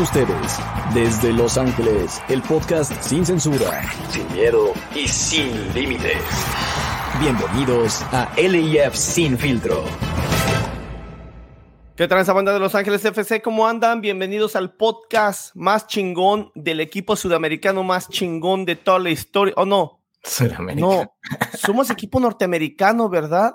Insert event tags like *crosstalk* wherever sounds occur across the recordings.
ustedes, desde Los Ángeles, el podcast sin censura, sin miedo y sin límites. Bienvenidos a LIF Sin Filtro. ¿Qué tal esa banda de Los Ángeles FC? ¿Cómo andan? Bienvenidos al podcast más chingón del equipo sudamericano más chingón de toda la historia. ¿O no? No, somos equipo norteamericano, ¿verdad?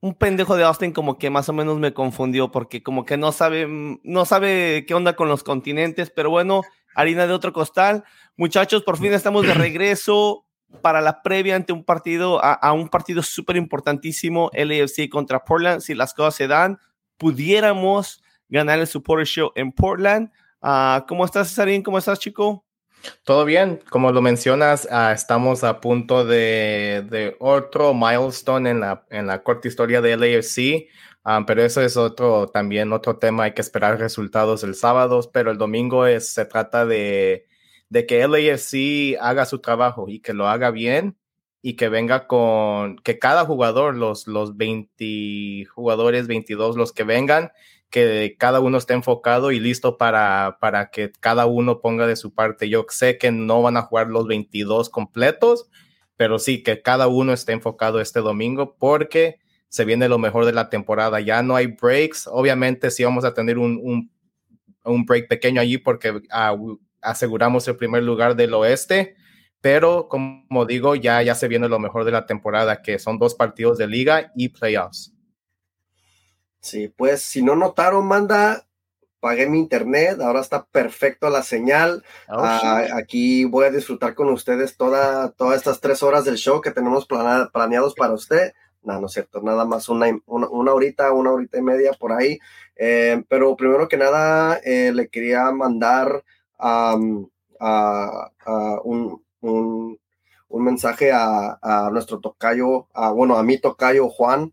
Un pendejo de Austin como que más o menos me confundió porque como que no sabe, no sabe qué onda con los continentes, pero bueno, harina de otro costal. Muchachos, por fin estamos de regreso para la previa ante un partido, a, un partido súper importantísimo, LAFC contra Portland. Si las cosas se dan, pudiéramos ganar el Supporter Show en Portland. Uh, ¿Cómo estás, Cesarín? ¿Cómo estás, chico? Todo bien, como lo mencionas, uh, estamos a punto de, otro milestone en la, en la corta historia de LAFC, um, pero eso es otro, también otro tema, hay que esperar resultados el sábado, pero el domingo es, se trata de, de que LAFC haga su trabajo y que lo haga bien y que venga con que cada jugador, los, los 20 jugadores, 22, los que vengan, que cada uno esté enfocado y listo para, para que cada uno ponga de su parte. Yo sé que no van a jugar los 22 completos, pero sí que cada uno esté enfocado este domingo porque se viene lo mejor de la temporada. Ya no hay breaks. Obviamente sí vamos a tener un, un, break pequeño allí porque aseguramos el primer lugar del oeste pero como digo, ya, ya se viene lo mejor de la temporada, que son dos partidos de liga y playoffs. Sí, pues si no notaron, manda, pagué mi internet, ahora está perfecto la señal. Oh, ah, aquí voy a disfrutar con ustedes toda, todas estas tres horas del show que tenemos planeados para usted. No, no es cierto, nada más una, una, horita, una horita y media por ahí. Eh, pero primero que nada, eh, le quería mandar a un, un, mensaje a, nuestro tocayo, a, bueno, a mi tocayo Juan,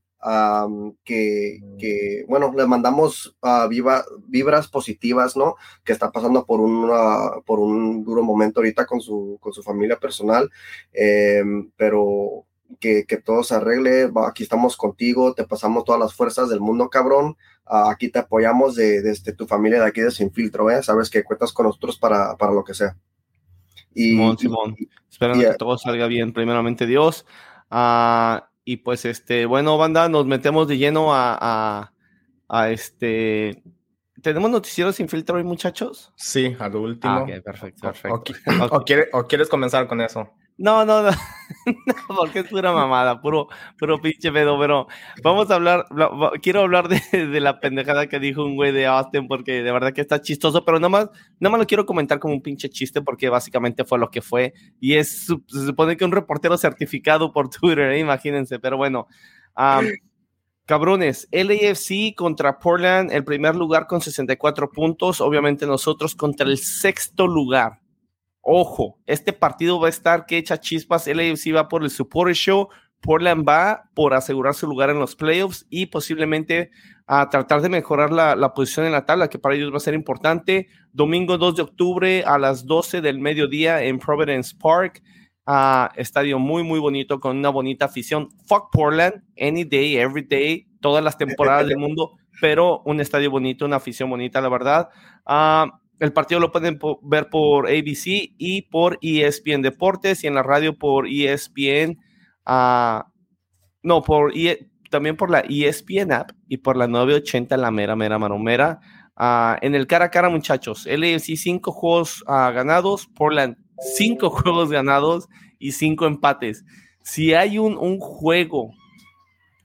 que, que, bueno, le mandamos uh, viva, vibras positivas, ¿no? Que está pasando por, una, por un duro momento ahorita con su, con su familia personal, em, pero que, que, todo se arregle, aquí estamos contigo, te pasamos todas las fuerzas del mundo, cabrón, uh, aquí te apoyamos de, desde este, tu familia de aquí de Sin Filtro, ¿eh? Sabes que cuentas con nosotros para, para lo que sea. Y, Simón, Simón. Esperando que todo salga bien, primeramente Dios. Uh, y pues, este, bueno, banda, nos metemos de lleno a, a, a este. ¿Tenemos noticieros sin filtro hoy, muchachos? Sí, a lo último. Ah, okay, perfecto, perfecto. O, o, *laughs* ¿O quieres comenzar con eso? No, no, no, *laughs* no, porque es pura mamada, puro, puro pinche pedo, pero vamos a hablar, quiero hablar de, de, la pendejada que dijo un güey de Austin, porque de verdad que está chistoso, pero nada más, nada más lo quiero comentar como un pinche chiste, porque básicamente fue lo que fue, y es, se supone que un reportero certificado por *laughs* Twitter, ¿eh? imagínense, pero bueno, um, cabrones, LAFC contra Portland, el primer lugar con 64 puntos, obviamente nosotros contra el sexto lugar Ojo, este partido va a estar que echa chispas. LAFC va por el Supporter Show. Portland va por asegurar su lugar en los playoffs y posiblemente a tratar de mejorar la, la, posición en la tabla, que para ellos va a ser importante. Domingo 2 de octubre a las 12 del mediodía en Providence Park. Uh, estadio muy, muy bonito con una bonita afición. Fuck Portland, any day, every day, todas las temporadas del *laughs* mundo, pero un estadio bonito, una afición bonita, la verdad. Uh, el partido lo pueden ver por ABC y por ESPN Deportes y en la radio por ESPN. Uh, no, por e, también por la ESPN app y por la 980, la mera, mera, maromera. Uh, en el cara a cara, muchachos, LAFC cinco juegos uh, ganados, Portland cinco *laughs* juegos ganados y cinco empates. Si hay un, un juego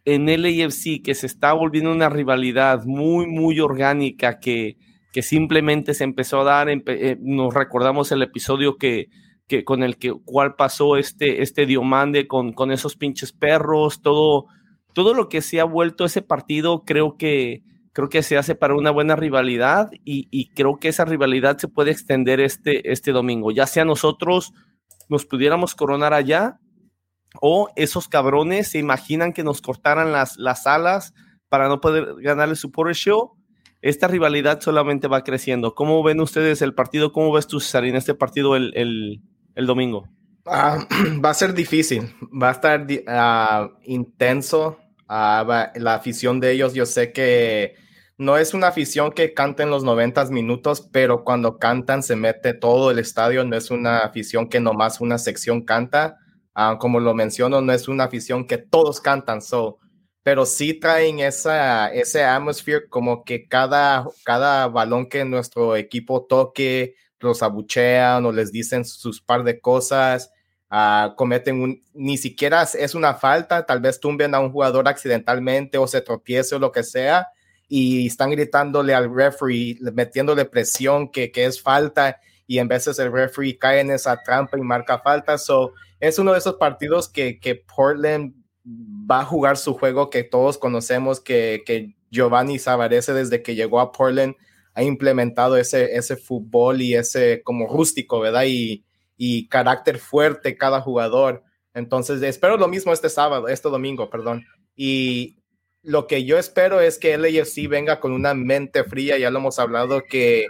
en LAFC que se está volviendo una rivalidad muy, muy orgánica que que simplemente se empezó a dar, eh, nos recordamos el episodio que, que con el que cual pasó este, este Diomande con, con esos pinches perros, todo, todo lo que se ha vuelto ese partido, creo que, creo que se hace para una buena rivalidad y, y, creo que esa rivalidad se puede extender este, este domingo, ya sea nosotros nos pudiéramos coronar allá o esos cabrones se imaginan que nos cortaran las, las alas para no poder ganar el Super Show esta rivalidad solamente va creciendo. ¿Cómo ven ustedes el partido? ¿Cómo ves tú, en este partido el, el, el domingo? Uh, *clears throat* va a ser difícil, va a estar uh, intenso. Va, la afición de ellos, yo sé que no es una afición que canta en los 90 minutos, pero cuando cantan se mete todo el estadio, no es una afición que nomás una sección canta, ah, como lo menciono, no es una afición que todos cantan, so, pero sí traen esa, ese atmosphere como que cada, cada balón que nuestro equipo toque, los abuchean o les dicen sus par de cosas, uh, cometen un, ni siquiera es una falta, tal vez tumben a un jugador accidentalmente o se tropiece o lo que sea, y están gritándole al referee, metiéndole presión que, que es falta, y en veces el referee cae en esa trampa y marca falta. So, es uno de esos partidos que, que Portland va a jugar su juego que todos conocemos, que, que Giovanni Savarese desde que llegó a Portland ha implementado ese, ese fútbol y ese como rústico, ¿verdad? Y, y carácter fuerte cada jugador. Entonces, espero lo mismo este sábado, este domingo, perdón. Y lo que yo espero es que LAFC venga con una mente fría, ya lo hemos hablado, que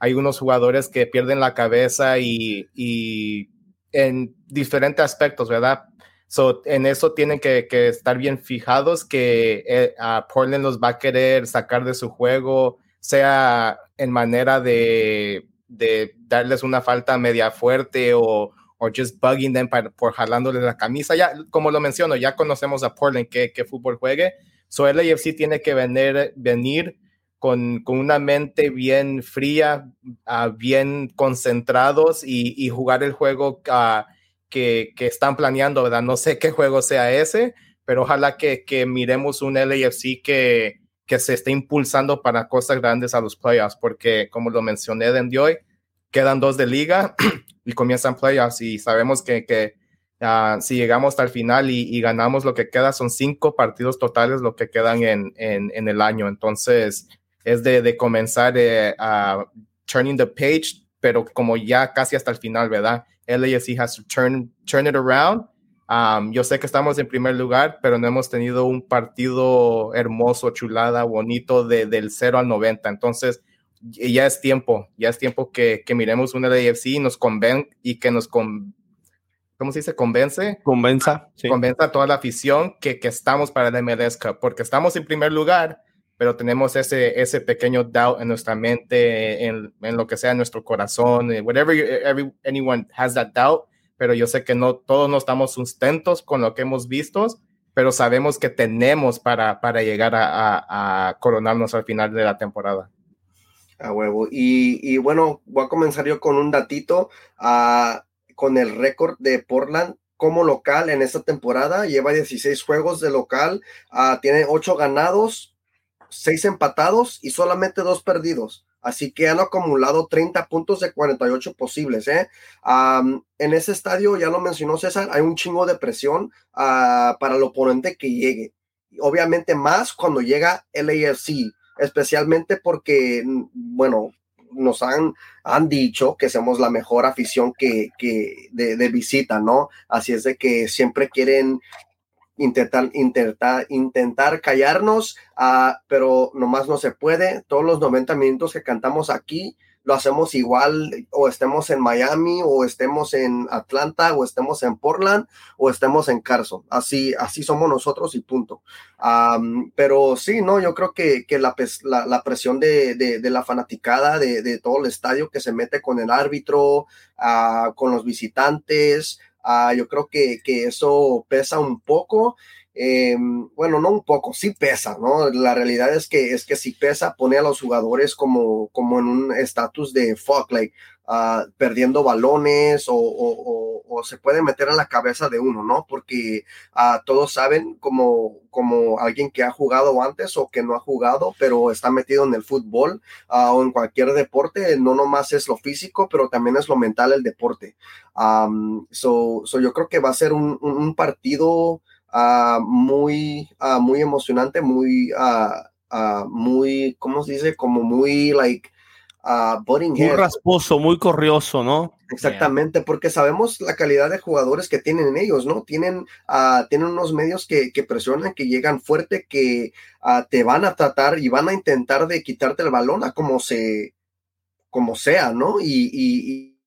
hay unos jugadores que pierden la cabeza y, y en diferentes aspectos, ¿verdad? So, en eso tienen que, que estar bien fijados que eh, a Portland los va a querer sacar de su juego, sea en manera de, de darles una falta media fuerte o, o just bugging them por jalándoles la camisa. Ya, como lo menciono, ya conocemos a Portland que, que fútbol juegue. So, el AFC tiene que venir, venir con, con, una mente bien fría, uh, bien concentrados y, y, jugar el juego uh, que, que, están planeando, ¿verdad? No sé qué juego sea ese, pero ojalá que, que miremos un LAFC que, que se esté impulsando para cosas grandes a los playoffs, porque como lo mencioné de hoy, quedan dos de liga *clears throat* y comienzan playoffs y sabemos que, que uh, si llegamos hasta el final y, ganamos lo que queda, son cinco partidos totales lo que quedan en, en, en el año. Entonces es de, de comenzar eh, a turning the page, pero como ya casi hasta el final, ¿verdad? LAFC has to turn, turn it around Um, yo sé que estamos en primer lugar, pero no hemos tenido un partido hermoso, chulada, bonito de, del 0 al 90. Entonces, ya es tiempo, ya es tiempo que, que miremos una AFC y nos conven y que nos con, ¿cómo se dice? Convence. Convenza. Sí. Convenza a toda la afición que, que estamos para el MLS Cup, porque estamos en primer lugar, pero tenemos ese, ese pequeño doubt en nuestra mente, en, en lo que sea en nuestro corazón, whatever every, anyone has that doubt pero yo sé que no todos no estamos sustentos con lo que hemos visto, pero sabemos que tenemos para, para llegar a, a, a coronarnos al final de la temporada. A huevo. Y, y, bueno, voy a comenzar yo con un datito uh, con el récord de Portland como local en esta temporada. Lleva 16 juegos de local, uh, tiene 8 ganados, 6 empatados y solamente 2 perdidos. Así que han acumulado 30 puntos de 48 posibles. ¿eh? Um, en ese estadio, ya lo mencionó César, hay un chingo de presión uh, para el oponente que llegue. Obviamente más cuando llega el AFC, especialmente porque, bueno, nos han, han dicho que somos la mejor afición que, que de, visita, ¿no? Así es de que siempre quieren intentar, intentar, intentar callarnos, uh, pero nomás no se puede. Todos los 90 minutos que cantamos aquí lo hacemos igual, o estemos en Miami, o estemos en Atlanta, o estemos en Portland, o estemos en Carson. Así, así somos nosotros y punto. Pero sí, no, yo creo que, que la, presión de, de, la fanaticada, de, de, todo el estadio que se mete con el árbitro, uh, con los visitantes, Uh, yo creo que, que, eso pesa un poco. Eh, bueno, no un poco, sí pesa, ¿no? La realidad es que es que si pesa, pone a los jugadores como, como en un estatus de fuck, like, uh, perdiendo balones o, se puede meter en la cabeza de uno, ¿no? Porque uh, todos saben como, como alguien que ha jugado antes o que no ha jugado, pero está metido en el fútbol uh, o en cualquier deporte, no nomás es lo físico, pero también es lo mental el deporte. So, yo creo que va a ser un, partido muy, muy emocionante, muy, muy, ¿cómo se dice? Como muy, like, Uh, muy rasposo, muy corrioso, ¿no? Exactamente, yeah. porque sabemos la calidad de jugadores que tienen ellos, ¿no? Tienen, uh, tienen unos medios que, que, presionan, que llegan fuerte, que uh, te van a tratar y van a intentar de quitarte el balón a como se, como sea, ¿no? Y, y, y...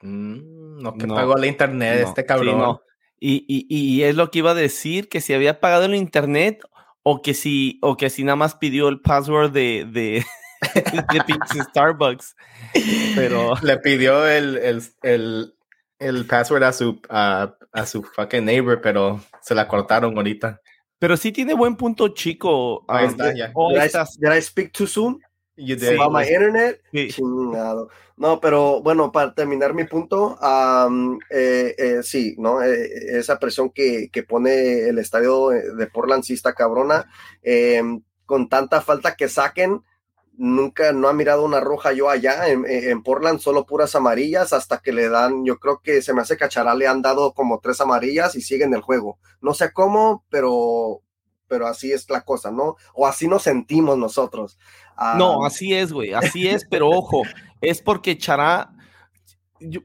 Mm, no, que no, pagó la internet no, este cabrón. Sí, no. y, y, y es lo que iba a decir, que si había pagado el internet o que si, o que si nada más pidió el password de, de, *laughs* de Starbucks. Pero *laughs* le pidió el, el, el, el password a su, a, a, su fucking neighbor, pero se la cortaron ahorita. Pero sí tiene buen punto, chico. Ahí um, está, ya. Oh, did, I, did I speak too soon? You did. Sí, my internet. Sí. Chingado. No, pero bueno, para terminar mi punto, um, eh, eh, sí, ¿no? Eh, esa presión que, que, pone el estadio de Portland sí está cabrona. Em, con tanta falta que saquen, nunca no ha mirado una roja yo allá en, en, Portland, solo puras amarillas, hasta que le dan, yo creo que se me hace cachará, le han dado como tres amarillas y siguen el juego. No sé cómo, pero, pero así es la cosa, ¿no? O así nos sentimos nosotros. No, así es, güey, así es, pero ojo, es porque Chará,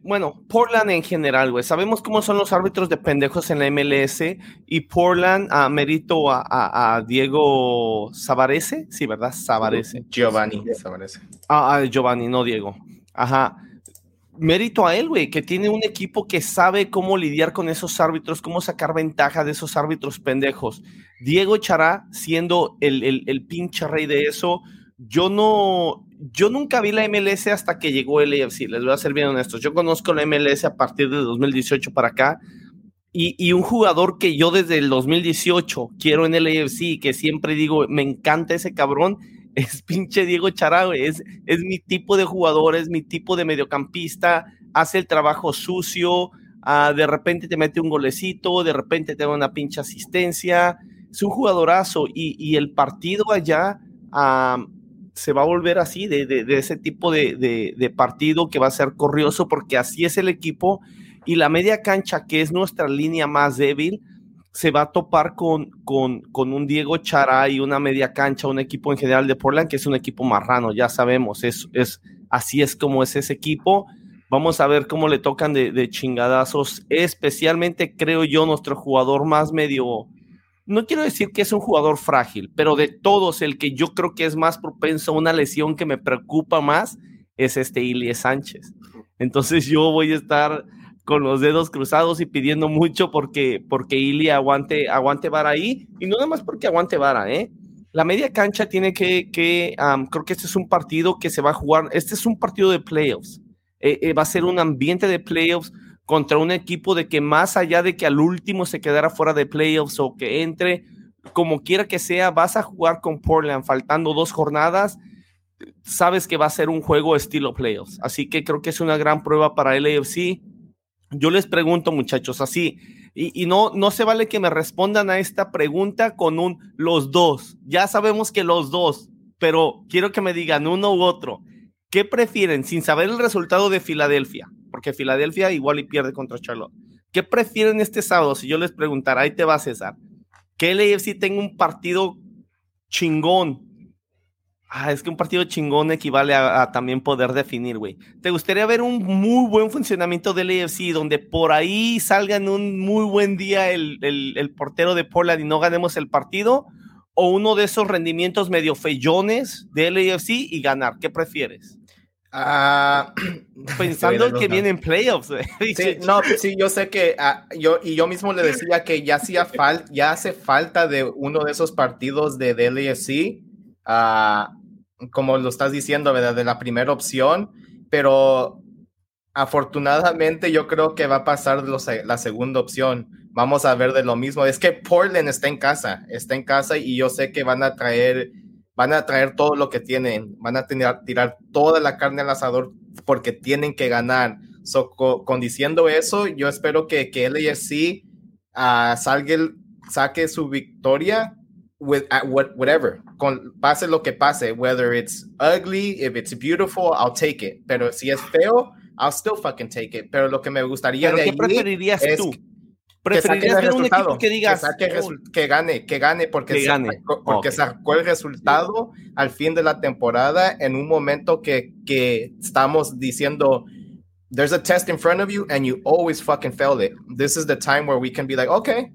bueno, Portland en general, güey, sabemos cómo son los árbitros de pendejos en la MLS y Portland, a mérito a, Diego Savarese, sí, ¿verdad? Savarese. Giovanni Savarese. Ah, Giovanni, no Diego. Ajá. Mérito a él, güey, que tiene un equipo que sabe cómo lidiar con esos árbitros, cómo sacar ventaja de esos árbitros pendejos. Diego Chará, siendo el, el, el pinche rey de eso, yo no, yo nunca vi la MLS hasta que llegó el AFC, les voy a ser bien honestos. Yo conozco la MLS a partir de 2018 para acá y, un jugador que yo desde el 2018 quiero en el AFC, que siempre digo, me encanta ese cabrón, *laughs* es pinche Diego Chará, es, es mi tipo de jugador, es mi tipo de mediocampista, hace el trabajo sucio, ah, de repente te mete un golecito, de repente te da una pinche asistencia, es un jugadorazo y, el partido allá... se va a volver así, de, ese tipo de, partido que va a ser corrioso, porque así es el equipo. Y la media cancha, que es nuestra línea más débil, se va a topar con, con, con un Diego Chará y una media cancha, un equipo en general de Portland, que es un equipo marrano, ya sabemos, es, es, así es como es ese equipo. Vamos a ver cómo le tocan de, de chingadazos, especialmente creo yo nuestro jugador más medio, no quiero decir que es un jugador frágil, pero de todos, el que yo creo que es más propenso a una lesión que me preocupa más es este Ilie Sánchez. Entonces yo voy a estar con los dedos cruzados y pidiendo mucho porque, porque aguante, aguante vara ahí, y no nada más porque aguante vara, ¿eh? La media cancha tiene que, que creo que este es un partido que se va a jugar, este es un partido de playoffs, eh, eh, va a ser un ambiente de playoffs, contra un equipo de que más allá de que al último se quedara fuera de playoffs o que entre, como quiera que sea, vas a jugar con Portland faltando dos jornadas, sabes que va a ser un juego estilo playoffs. Así que creo que es una gran prueba para el AFC. Yo les pregunto, muchachos, así, y, no, no se vale que me respondan a esta pregunta con un los dos. Ya sabemos que los dos, pero quiero que me digan uno u otro. ¿Qué prefieren sin saber el resultado de Filadelfia? Porque Filadelfia igual y pierde contra Charlotte. ¿Qué prefieren este sábado? Si yo les preguntara, ahí te va César, que el AFC tenga un partido chingón. Ah, es que un partido chingón equivale a, también poder definir, güey. ¿Te gustaría ver un muy buen funcionamiento del AFC donde por ahí salga en un muy buen día el, el, portero de Portland y no ganemos el partido? ¿O uno de esos rendimientos medio fellones del AFC y ganar? ¿Qué prefieres? Ah, *clears throat* *clears throat* Pensando que vienen playoffs. Sí, *laughs* no, sí, yo sé que ah, yo y yo mismo le decía que ya hacía falta, ya hace falta de uno de esos partidos de DLSC, ah, como lo estás diciendo, ¿verdad? De la primera opción, pero afortunadamente yo creo que va a pasar la segunda opción. Vamos a ver de lo mismo. Es que Portland está en casa, está en casa y yo sé que van a traer van a traer todo lo que tienen, van a tener, tirar toda la carne al asador porque tienen que ganar. So, con diciendo eso, yo espero que, que LAFC uh, salga, saque su victoria with whatever, con, pase lo que pase, whether it's ugly, if it's beautiful, I'll take it. Pero si es feo, I'll still fucking take it. Pero lo que me gustaría ¿Pero qué preferirías tú? ¿Preferirías ver un equipo que digas que, gane, que gane porque, Sacó, porque sacó el resultado al fin de la temporada en un momento que, que estamos diciendo there's a test in front of you and you always fucking failed it. This is the time where we can be like, okay,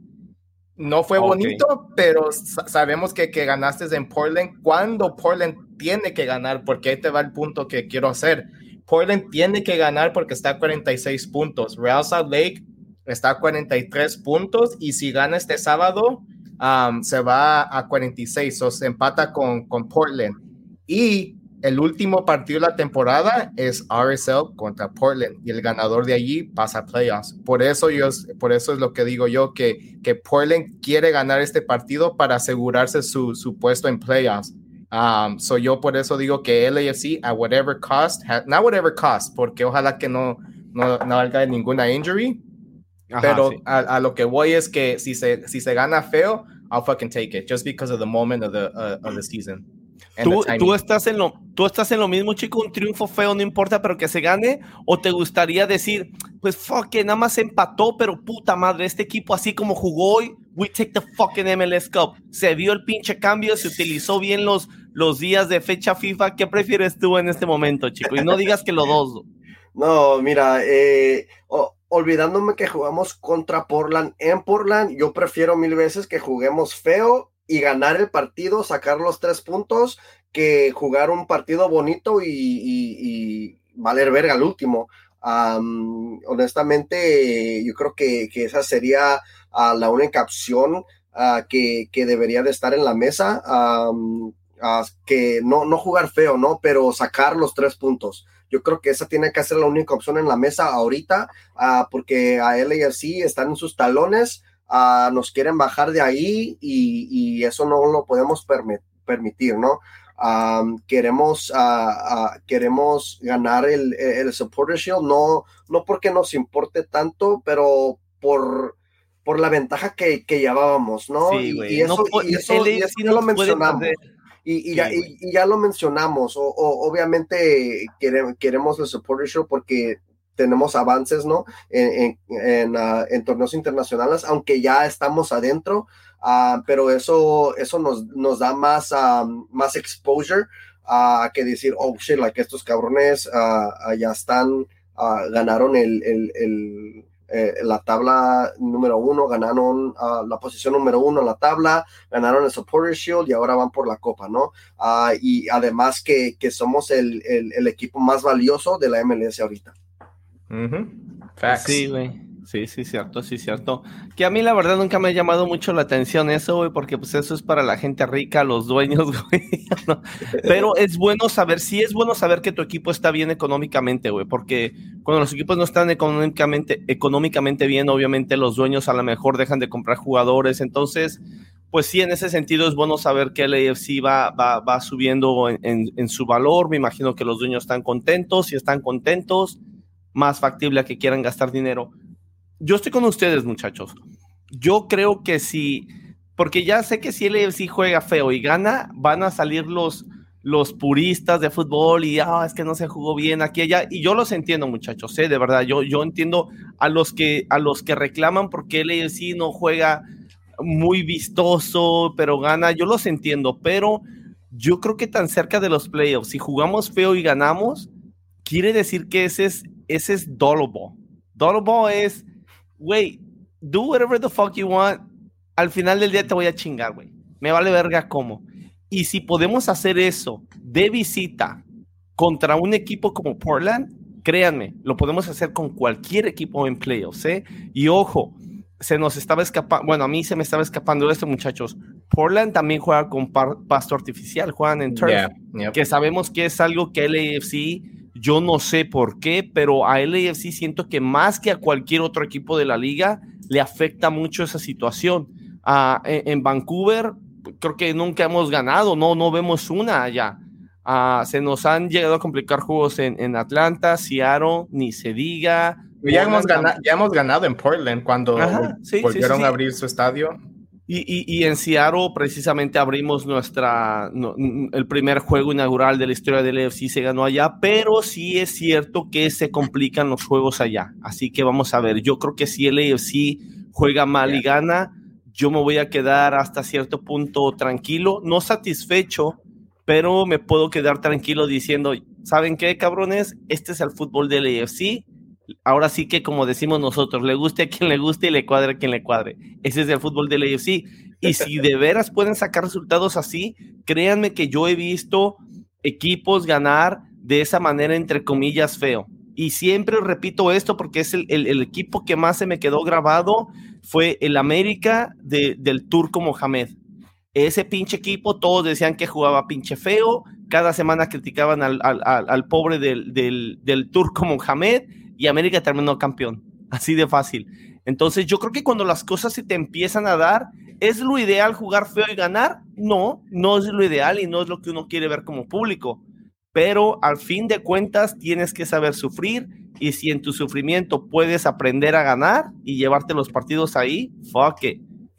no fue bonito, pero sabemos que, que ganaste en Portland. Cuando Portland tiene que ganar, porque ahí te va el punto que quiero hacer. Portland tiene que ganar porque está a 46 puntos. Real Salt Lake está a 43 puntos y si gana este sábado, um, se va a 46, o se empata con, con Portland. Y el último partido de la temporada es RSL contra Portland y el ganador de allí pasa a playoffs. Por eso, yo, por eso es lo que digo yo, que, que Portland quiere ganar este partido para asegurarse su, su puesto en playoffs. Um, so yo por eso digo que LAFC a whatever cost, not whatever cost, porque ojalá que no, no, no ninguna injury, pero a, lo que voy es que si se, si se gana feo, I'll fucking take it, just because of the moment of the, uh, of the season. ¿Tú, tú, estás en lo, tú estás en lo mismo, chico, un triunfo feo no importa, pero que se gane, o te gustaría decir, pues fuck, que nada más empató, pero puta madre, este equipo así como jugó hoy, we take the fucking MLS Cup. Se vio el pinche cambio, se utilizó bien los, los días de fecha FIFA. ¿Qué prefieres tú en este momento, chico? Y no digas que lo dos. *laughs* No, mira, eh, olvidándome que jugamos contra Portland en Portland, yo prefiero mil veces que juguemos feo y ganar el partido, sacar los tres puntos, que jugar un partido bonito y, valer verga al último. honestamente, yo creo que, esa sería ah, la única opción ah, que, debería de estar en la mesa. que no, no jugar feo, ¿no? Pero sacar los tres puntos. Yo creo que esa tiene que ser la única opción en la mesa ahorita, ah, porque a LAFC están en sus talones nos quieren bajar de ahí y, eso no lo podemos permitir, ¿no? queremos, queremos ganar el, el Supporter Shield, no, no porque nos importe tanto, pero por, por la ventaja que, que llevábamos, ¿no? y, eso, y, eso, ya lo mencionamos. Y, ya, y, ya, lo mencionamos. O, obviamente queremos, queremos el Supporter Shield porque tenemos avances, ¿no? En, en, ah, torneos internacionales, aunque ya estamos adentro, uh, pero eso, eso nos, nos da más, ah, más exposure a que decir, oh, shit, like estos cabrones ya están, ganaron el, el, el eh, la tabla número uno, ganaron la posición número uno en la tabla, ganaron el Supporter Shield y ahora van por la Copa, ¿no? y además que, que somos el, el, el, equipo más valioso de la MLS ahorita. Sí, güey. Sí, sí, cierto, sí, cierto. Que a mí la verdad nunca me ha llamado mucho la atención eso, güey, porque pues eso es para la gente rica, los dueños, *laughs* güey. Pero es bueno saber, sí es bueno saber que tu equipo está bien económicamente, güey, porque cuando los equipos no están económicamente, económicamente bien, obviamente los dueños a lo mejor dejan de comprar jugadores, entonces, pues sí, en ese sentido es bueno saber que el AFC va, va, va subiendo en, en su valor, me imagino que los dueños están contentos, y están contentos más factible a que quieran gastar dinero. Yo estoy con ustedes, muchachos. Yo creo que si, porque ya sé que si el AFC juega feo y gana, van a salir los, los puristas de fútbol y ah, es que no se jugó bien aquí allá y yo los entiendo muchachos ¿eh? de verdad yo yo entiendo a los que a los que reclaman porque el AFC no juega muy vistoso pero gana yo los entiendo pero yo creo que tan cerca de los playoffs si jugamos feo y ganamos quiere decir que ese es ese es Dolable. Dolable es, güey, do whatever the fuck you want. Al final del día te voy a chingar, güey. Me vale verga cómo. Y si podemos hacer eso de visita contra un equipo como Portland, créanme, lo podemos hacer con cualquier equipo en playoffs, ¿eh? Y ojo, se nos estaba escapando, bueno, a mí se me estaba escapando esto, muchachos. Portland también juega con pasto artificial, juegan en turf, que sabemos que es algo que LAFC yo no sé por qué, pero a LAFC siento que más que a cualquier otro equipo de la liga le afecta mucho esa situación. Ah, en, Vancouver creo que nunca hemos ganado, no, no vemos una allá. Se nos han llegado a complicar juegos en, Atlanta, Seattle, ni se diga. Ya hemos, ganado, ya hemos ganado en Portland cuando volvieron a abrir su estadio. Y, en Seattle precisamente abrimos nuestra, el primer juego inaugural de la historia del EFC se ganó allá, pero sí es cierto que se complican los juegos allá. Así que vamos a ver, yo creo que si el EFC juega mal y gana, yo me voy a quedar hasta cierto punto tranquilo, no satisfecho, pero me puedo quedar tranquilo diciendo, ¿saben qué, cabrones? Este es el fútbol del EFC ahora sí que como decimos nosotros, le guste a quien le guste y le cuadre a quien le cuadre. Ese es el fútbol del AFC. Y si de veras pueden sacar resultados así, créanme que yo he visto equipos ganar de esa manera, entre comillas, feo. Y siempre repito esto porque es el, el, equipo que más se me quedó grabado fue el América del turco Mohamed. Ese pinche equipo, todos decían que jugaba pinche feo, cada semana criticaban al, pobre del, del, turco Mohamed y América terminó campeón. *laughs* Así de fácil. Entonces yo creo que cuando las cosas se te empiezan a dar, ¿es lo ideal jugar feo y ganar? No, no es lo ideal y no es lo que uno quiere ver como público. Pero al fin de cuentas tienes que saber sufrir y si en tu sufrimiento puedes aprender a ganar y llevarte los partidos ahí, fuck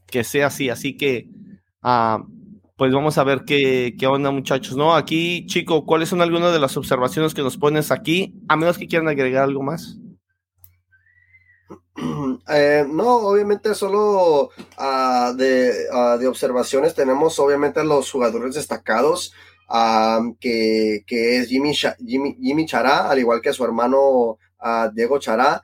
que sea así. Así que Ah, pues vamos a ver qué, qué, onda, muchachos, ¿no? Aquí, chico, ¿cuáles son algunas de las observaciones que nos pones aquí? A menos que quieran agregar algo más. *clears throat* Eh, no, obviamente solo ah, de, de, observaciones tenemos obviamente los jugadores destacados, que, que, es Jimmy, Jimmy, Jimmy, Chará, al igual que su hermano Diego Chará,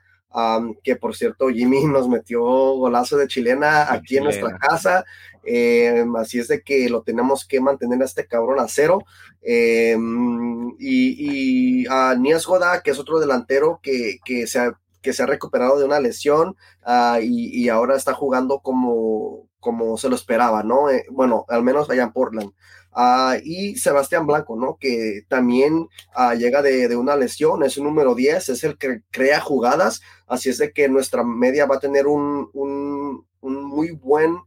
que por cierto Jimmy *laughs* nos metió golazo de chilena aquí en nuestra casa. Em, así es de que lo tenemos que mantener a este cabrón a cero. Em, y, a Nias Goda, que es otro delantero que, que, se ha, que se ha recuperado de una lesión ah, y, ahora está jugando como, como se lo esperaba, ¿no? Eh, bueno, al menos allá en Portland. Ah, y Sebastián Blanco, ¿no? Que también ah, llega de, de, una lesión, es un número 10, es el que crea jugadas, así es de que nuestra media va a tener un, un muy buen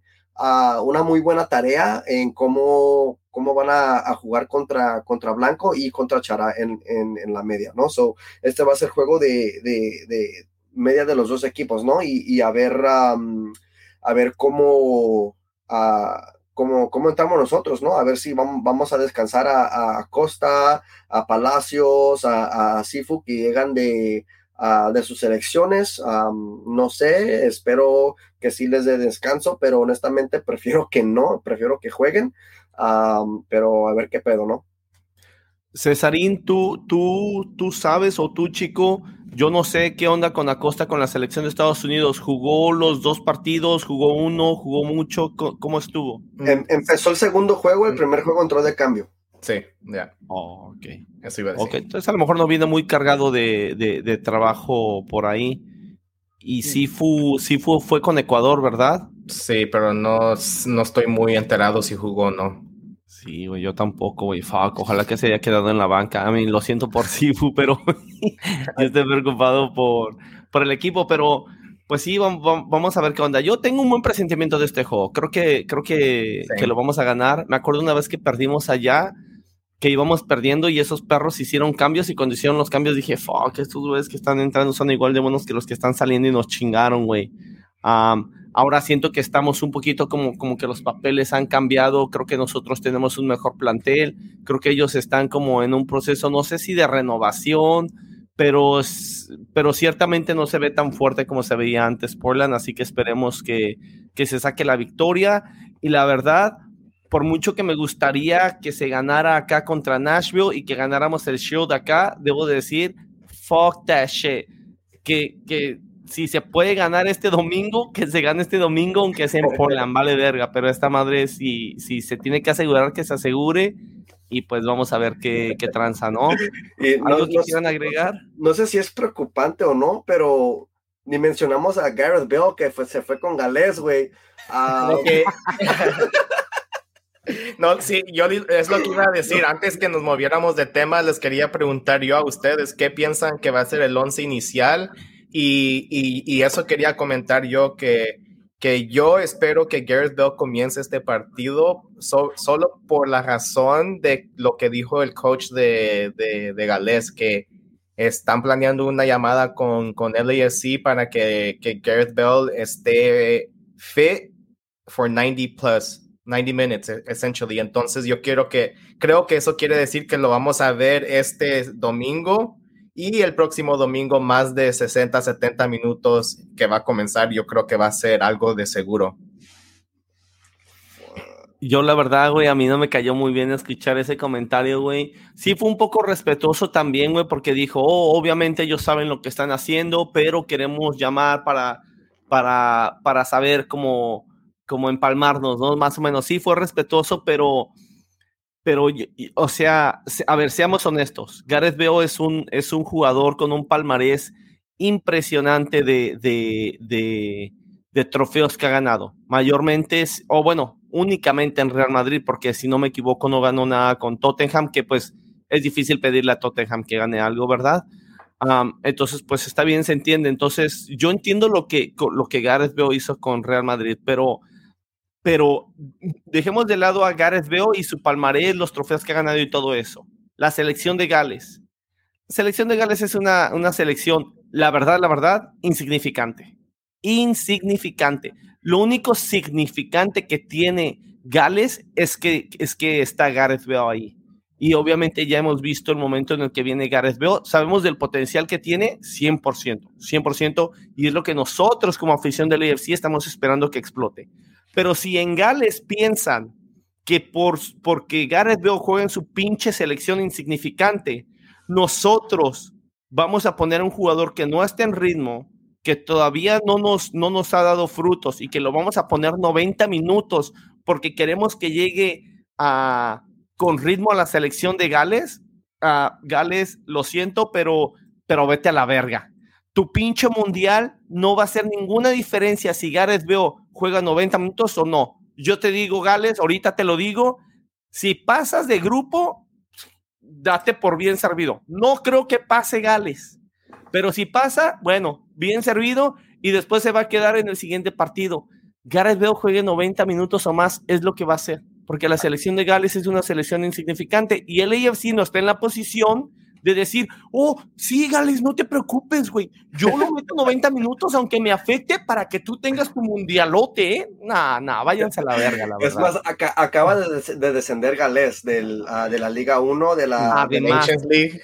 una muy buena tarea en cómo, cómo van a, jugar contra, contra Blanco y contra Chara en, en, la media, ¿no? So, este va a ser juego de, de, media de los dos equipos, ¿no? Y, a ver, a ver cómo, cómo, cómo, entramos nosotros, ¿no? A ver si vamos, vamos a descansar a, Costa, a Palacios, a, a Sifu, que llegan de, de sus elecciones. no sé, espero que sí les dé descanso, pero honestamente *laughs* prefiero que no, prefiero que jueguen. pero a ver qué pedo, ¿no? Cesarín, tú, tú, tú sabes o tú, chico, yo no sé qué onda con Acosta con la selección de Estados Unidos. ¿Jugó los dos partidos? ¿Jugó uno? ¿Jugó mucho? ¿Cómo estuvo? Em, empezó el segundo juego, el primer juego entró de cambio. Sí, ya. Oh, ok. Eso iba a decir. entonces a lo mejor no viene muy cargado de, trabajo por ahí. Y Sifu, Sifu fue con Ecuador, ¿verdad? Sí, pero no, no estoy muy enterado si jugó o no. Sí, güey, yo tampoco, güey. Fuck, ojalá que se haya quedado en la banca. A mí lo siento por *laughs* Sifu, pero *laughs* estoy preocupado por, por el equipo, pero pues sí, vamos, a ver qué onda. Yo tengo un buen presentimiento de este juego. Creo que, creo que, que lo vamos a ganar. Me acuerdo una vez que perdimos allá que íbamos perdiendo y esos perros hicieron cambios y cuando hicieron los cambios dije, fuck, estos güeyes que están entrando son igual de buenos que los que están saliendo y nos chingaron, güey. ahora siento que estamos un poquito como, como que los papeles han cambiado, creo que nosotros tenemos un mejor plantel, creo que ellos están como en un proceso, no sé si de renovación, pero, pero ciertamente no se ve tan fuerte como se veía antes Portland, así que esperemos que, que se saque la victoria y la verdad por mucho que me gustaría que se ganara acá contra Nashville y que ganáramos el show de acá, debo decir, fuck that shit. Que, que si se puede ganar este domingo, que se gane este domingo, aunque sea en *laughs* Portland, vale verga, pero esta madre, si, si se tiene que asegurar, que se asegure, y pues vamos a ver qué, qué tranza, ¿no? *laughs* ¿Algo que quieran agregar? No sé si es preocupante o no, pero ni mencionamos a Gareth Bell, que se fue con Gales, güey. Ah, *laughs* No, sí, yo es lo que iba a decir. Antes que nos moviéramos de tema, les quería preguntar yo a ustedes qué piensan que va a ser el once inicial. Y, y, eso quería comentar yo que, que yo espero que Gareth Bell comience este partido solo por la razón de lo que dijo el coach de, de, Gales, que están planeando una llamada con, con para que, que Gareth Bell esté fit for 90 plus 90 minutes, e, essentially. Entonces yo quiero que, creo que eso quiere decir que lo vamos a ver este domingo y el próximo domingo más de 60, 70 minutos que va a comenzar. Yo creo que va a ser algo de seguro. Yo la verdad, güey, a mí no me cayó muy bien escuchar ese comentario, güey. Sí fue un poco respetuoso también, güey, porque dijo, oh, obviamente ellos saben lo que están haciendo, pero queremos llamar para, para, para saber cómo, como empalmarnos, ¿no? Más o menos, sí fue respetuoso, pero, pero, o sea, a ver, seamos honestos, Gareth Bale es un, es un jugador con un palmarés impresionante de, de, de trofeos que ha ganado. Mayormente, es, o bueno, únicamente en Real Madrid, porque si no me equivoco no ganó nada con Tottenham, que pues es difícil pedirle a Tottenham que gane algo, ¿verdad? entonces, pues está bien, se entiende. Entonces, yo entiendo lo que, lo que Gareth Bale hizo con Real Madrid, pero, pero dejemos de lado a Gareth Bale y su palmarés, los trofeos que ha ganado y todo eso. La selección de Gales. La selección de Gales es una, una selección, la verdad, la verdad, insignificante. Insignificante. Lo único significante que tiene Gales es que, es que está Gareth Bale ahí y obviamente ya hemos visto el momento en el que viene Gareth Bale. Sabemos del potencial que tiene 100%, 100%, y es lo que nosotros como afición del AFC estamos esperando que explote. Pero si en Gales piensan que por, porque Gareth Bale juega en su pinche selección insignificante, nosotros vamos a poner a un jugador que no esté en ritmo, que todavía no nos, no nos ha dado frutos y que lo vamos a poner 90 minutos porque queremos que llegue a con ritmo a la selección de Gales, uh, Gales, lo siento, pero, pero vete a la verga. Tu pinche mundial no va a hacer ninguna diferencia si Gales veo juega 90 minutos o no. Yo te digo, Gales, ahorita te lo digo, si pasas de grupo, date por bien servido. No creo que pase Gales, pero si pasa, bueno, bien servido y después se va a quedar en el siguiente partido. Gareth veo juegue 90 minutos o más, es lo que va a hacer porque la selección de Gales es una selección insignificante y el AFC no está en la posición de decir, oh, sí, Gales, no te preocupes, güey. Yo lo *laughs* meto 90 minutos, aunque me afecte, para que tú tengas tu mundialote, ¿eh? Nah, nah, váyanse a la verga, la verdad. Es más, acaba de, descender Gales del, uh, de la Liga 1, de la de Nations League.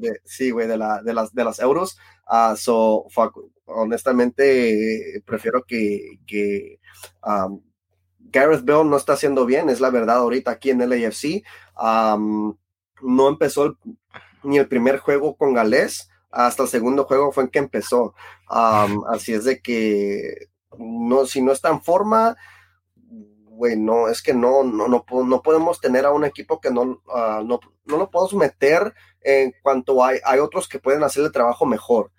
de, sí, güey, de, la, de, las, de las euros. Uh, so, fuck, honestamente, prefiero que, que um, Gareth Bell no está haciendo bien, es la verdad ahorita aquí en el AFC. no empezó ni el primer juego con Gales, hasta el segundo juego fue en que empezó. *laughs* así es de que no, si no está en forma, bueno, es que no, no, no, no, podemos tener a un equipo que no, ah, no, no, lo podemos meter en cuanto hay, hay otros que pueden hacer el trabajo mejor,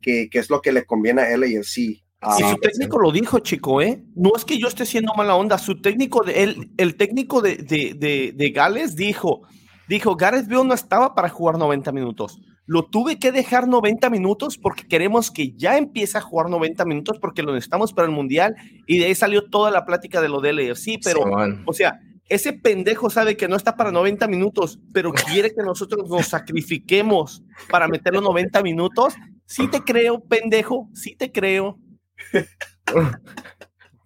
que, que, es lo que le conviene a LAFC. Ah, y su técnico lo dijo, chico, ¿eh? No es que yo esté siendo mala onda. Su técnico, de, el, el técnico de, de, de, Gales dijo, dijo, Gareth Bale no estaba para jugar 90 minutos. Lo tuve que dejar 90 minutos porque queremos que ya empiece a jugar 90 minutos porque lo necesitamos para el Mundial. Y de ahí salió toda la plática de lo del Sí, pero, o sea, ese pendejo sabe que no está para 90 minutos, pero *laughs* quiere que nosotros nos sacrifiquemos para meterlo 90 minutos. Sí te creo, pendejo, sí te creo *laughs*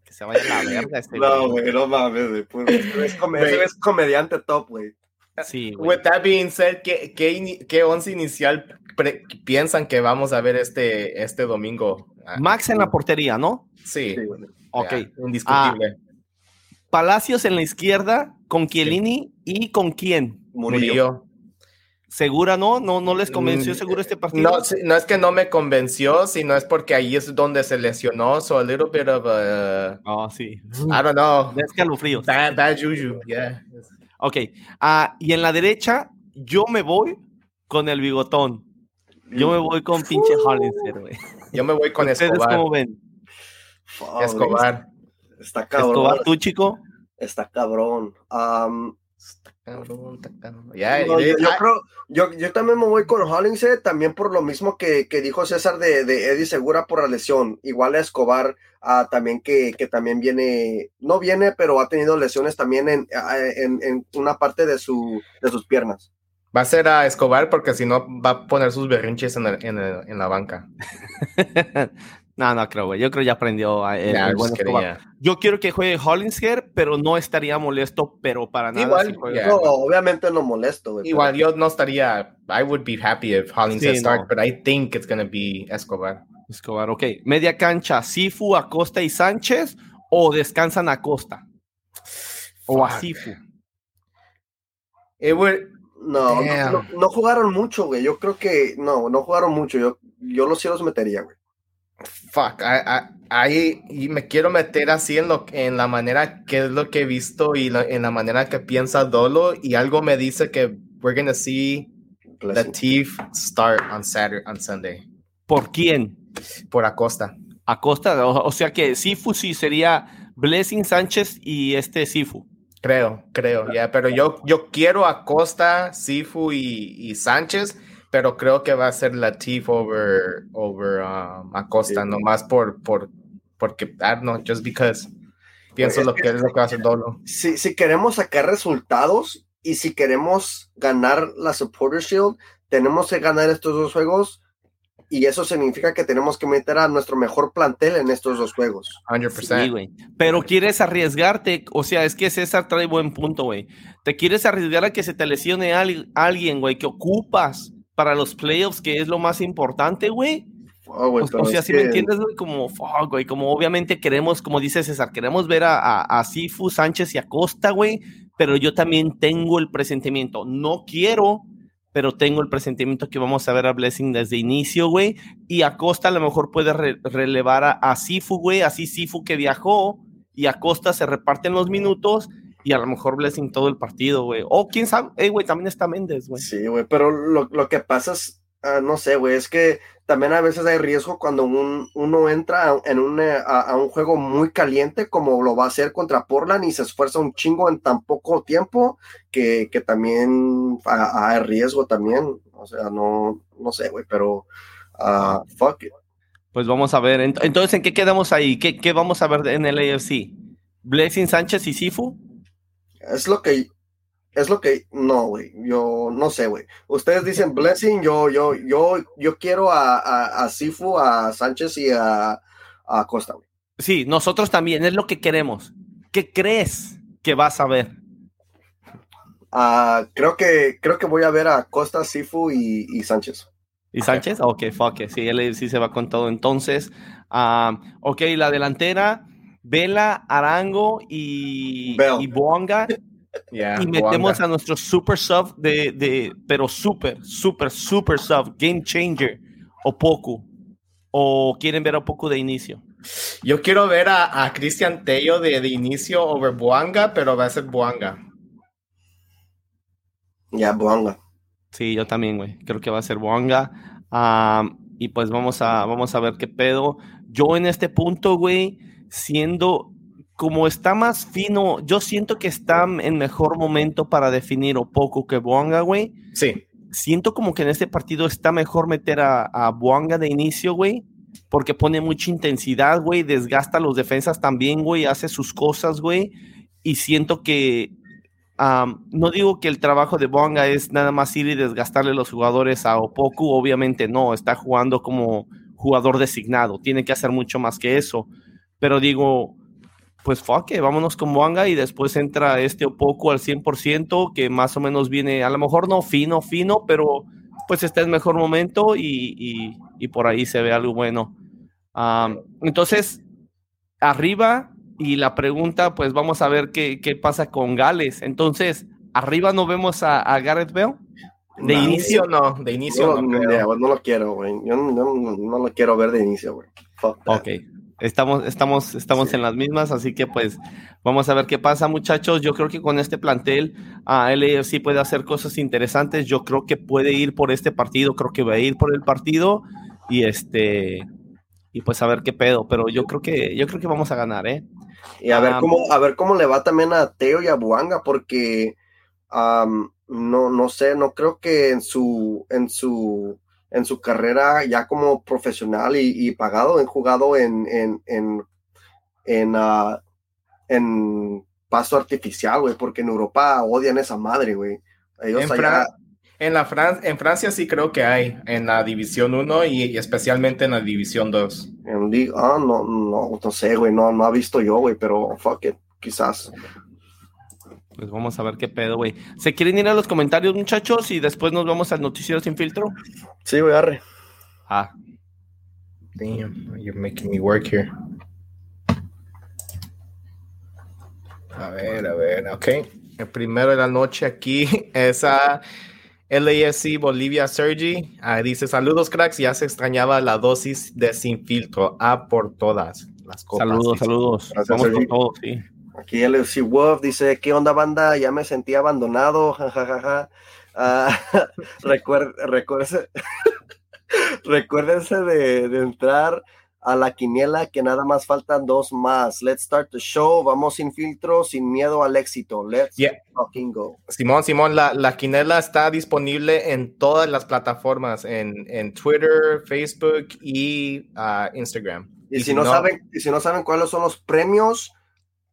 que se vaya a la verga este No, güey, no mames, Es, es comediante top, güey. Sí, *laughs* With that being said, ¿qué, qué, once inicial piensan que vamos a ver este, este domingo? Ah, Max en la portería, ¿no? Sí. ok. indiscutible. Ah, Palacios en la izquierda, con Chiellini y con quién? Murillo. ¿Segura no? ¿No, no les convenció mm, seguro este partido? No, no es que no me convenció, sino es porque ahí es donde se lesionó, so a little bit of a... Oh, sí. I don't know. *laughs* De escalofríos. Bad, bad juju, yeah. Ok, uh, y en la derecha, yo me voy con el bigotón. Yo me voy con pinche *laughs* uh, güey. Yo me voy con ¿Ustedes Escobar. cómo ven? Escobar. Está cabrón. Escobar, ¿tú, chico? Está cabrón. Um, yo, yo, también me voy con Hollingshead, también por lo mismo que, que dijo César de, de, Eddie Segura por la lesión. Igual a Escobar, uh, también que, que, también viene, no viene, pero ha tenido lesiones también en, en, en, una parte de, su, de sus piernas. Va a ser a Escobar porque si no va a poner sus berrinches en, en, en la banca. *laughs* No, no creo, güey. Yo creo que ya aprendió a Yo quiero que juegue Hollingshead, pero no estaría molesto, pero para nada. Igual, no, obviamente no molesto, güey. Igual, yo no estaría. I would be happy if Hollingshead sí, starts, but I think it's going to be Escobar. Escobar, ok. Media cancha, Sifu, Acosta y Sánchez, o descansan Acosta. O a Sifu. no, no, no, jugaron mucho, güey. Yo creo que no, no jugaron mucho. Yo, yo los cielos metería, güey fuck, ahí y me quiero meter así en, lo, en la manera que es lo que he visto y en la manera que piensa Dolo y algo me dice que we're gonna see the Thief start on Saturday, on Sunday. ¿Por quién? Por Acosta. Acosta, o, o sea que Sifu sí sería Blessing Sánchez y este Sifu. Creo, creo, ya, pero yo, yo quiero a Costa, Sifu y, y, Sánchez, pero creo que va a ser Latif over, over um, Acosta, sí. nomás por, por, porque, I don't know, just because pienso pues lo que es lo que va a hacer Dolo. Si, si queremos sacar resultados y si queremos ganar la Supporter Shield, tenemos que ganar estos dos juegos y eso significa que tenemos que meter a nuestro mejor plantel en estos dos juegos. 100%. Sí, güey. Pero quieres arriesgarte, o sea, es que César trae buen punto, güey. Te quieres arriesgar a que se te lesione a alguien, güey, que ocupas para los playoffs, que es lo más importante, güey. Oh, güey, o, o, sea, si que... me entiendes, güey, como, güey, como obviamente queremos, como dice César, queremos ver a, a, a Sifu, Sánchez y Acosta, güey, pero yo también tengo el presentimiento. No quiero pero tengo el presentimiento que vamos a ver a Blessing desde inicio, güey. Y Acosta a lo mejor puede re relevar a, a Sifu, güey. Así Sifu que viajó y Acosta se reparten los minutos y a lo mejor Blessing todo el partido, güey. O quién sabe, hey, güey, también está Méndez, güey. Sí, güey, pero lo, lo, que pasa es, uh, no sé, güey, es que también a veces hay riesgo cuando un, uno entra en un, a, a, un juego muy caliente como lo va a hacer contra Portland y se esfuerza un chingo en tan poco tiempo que, que también hay riesgo también. O sea, no, no sé, güey, pero uh, fuck it. Pues vamos a ver. Entonces, ¿en qué quedamos ahí? ¿Qué, qué vamos a ver en el AFC? ¿Blessing Sánchez y Sifu? Es lo que es lo que no, güey. Yo no sé, güey. Ustedes dicen blessing, yo, yo, yo, yo quiero a, a, a Sifu, a Sánchez y a, a Costa, güey. Sí, nosotros también, es lo que queremos. ¿Qué crees que vas a ver? Uh, creo que creo que voy a ver a Costa, Sifu y, y Sánchez. ¿Y Sánchez? Ok, fuck it. Sí, él sí se va con todo. Entonces, uh, ok, la delantera, Vela, Arango y, y Boanga. Yeah, y metemos a nuestro super sub de, de, pero super, super, super sub, game changer, o poco. ¿O quieren ver a poco de inicio? Yo quiero ver a, a Cristian Tello de, de, inicio over Boanga, pero va a ser Boanga. Ya, yeah, Boanga. Sí, yo también, güey. Creo que va a ser Boanga. Um, y pues vamos a, vamos a ver qué pedo. Yo en este punto, güey, siendo como está más fino, yo siento que está en mejor momento para definir o poco que Boanga, güey. Sí. Siento como que en este partido está mejor meter a, a Boanga de inicio, güey, porque pone mucha intensidad, güey, desgasta a los defensas también, güey, hace sus cosas, güey, y siento que um, no digo que el trabajo de Boanga es nada más ir y desgastarle los jugadores a Opoku, obviamente no, está jugando como jugador designado, tiene que hacer mucho más que eso, pero digo, pues fuck, it, vámonos con Boanga y después entra este Opoku al 100%, que más o menos viene, a lo mejor no fino, fino, pero pues está en mejor momento y, y, y por ahí se ve algo bueno. Um, entonces, arriba, y la pregunta, pues vamos a ver qué, qué pasa con Gales. Entonces, arriba no vemos a, a Gareth Bell. De no, inicio no, de inicio no. No, no, no lo quiero, güey. Yo no, no, lo quiero ver de inicio, güey. Ok, estamos, estamos, estamos sí. en las mismas, así que pues vamos a ver qué pasa, muchachos. Yo creo que con este plantel uh, LAFC puede hacer cosas interesantes. Yo creo que puede ir por este partido, creo que va a ir por el partido y este y pues a ver qué pedo, pero yo creo que yo creo que vamos a ganar, ¿eh? Y a ver um, cómo a ver cómo le va también a Teo y a Buanga porque um, no no sé, no creo que en su en su en su carrera ya como profesional y, y pagado, han jugado en, en, en, en, uh, en pasto artificial, güey, porque en Europa odian esa madre, güey. Ellos en, allá... Fran en, la Fran en Francia sí creo que hay, en la División 1 y, y, especialmente en la División 2. En Liga, ah, no, no, no sé, güey, no, no ha visto yo, güey, pero fuck it, quizás. Pues vamos a ver qué pedo, güey. ¿Se quieren ir a los comentarios, muchachos? Y después nos vamos al noticiero sin filtro. Sí, güey, arre. Ah. Damn, you're making me work here. A ver, a ver, ok. El primero de la noche aquí *laughs* es a LAFC Bolivia Sergi. Ah, dice: Saludos, cracks. Ya se extrañaba la dosis de sin filtro. A por todas las copas. Saludos, saludos. Gracias, Vamos Sergi. con todo, sí. Aquí LFC Wolf dice, ¿qué onda banda? Ya me sentí abandonado, *laughs* jajajaja. Uh, *laughs* recuer recuérdense, *laughs* recuérdense de, de, entrar a la quiniela que nada más faltan dos más. Let's start the show. Vamos sin filtro, sin miedo al éxito. Let's Yeah. fucking go. Simón, Simón, la, la quinela está disponible en todas las plataformas, en, en Twitter, Facebook y ah, Instagram. Y, si, no, saben, y si no saben cuáles son los premios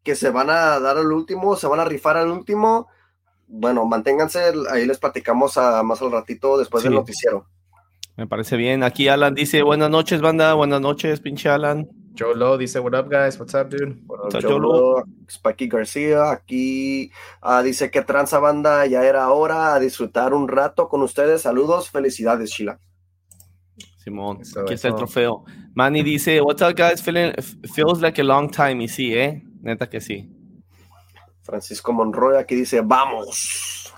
que se van a dar al último, se van a rifar al último, bueno, manténganse, ahí les platicamos a, más al ratito después del noticiero. Me parece bien. Aquí Alan dice, buenas noches, banda. Buenas noches, pinche Alan. Joe Lowe dice, what up, guys? What's up, dude? Bueno, Está yo Yolo. lo- Spikey García aquí ah, dice que tranza banda, ya era hora a disfrutar un rato con ustedes. Saludos, felicidades, Sheila. Simón, Eso, aquí está el trofeo. Manny dice, what's up, guys? Feeling- feels like a long time. Y sí, ¿eh? Neta que sí. Francisco Monroy aquí dice, vamos.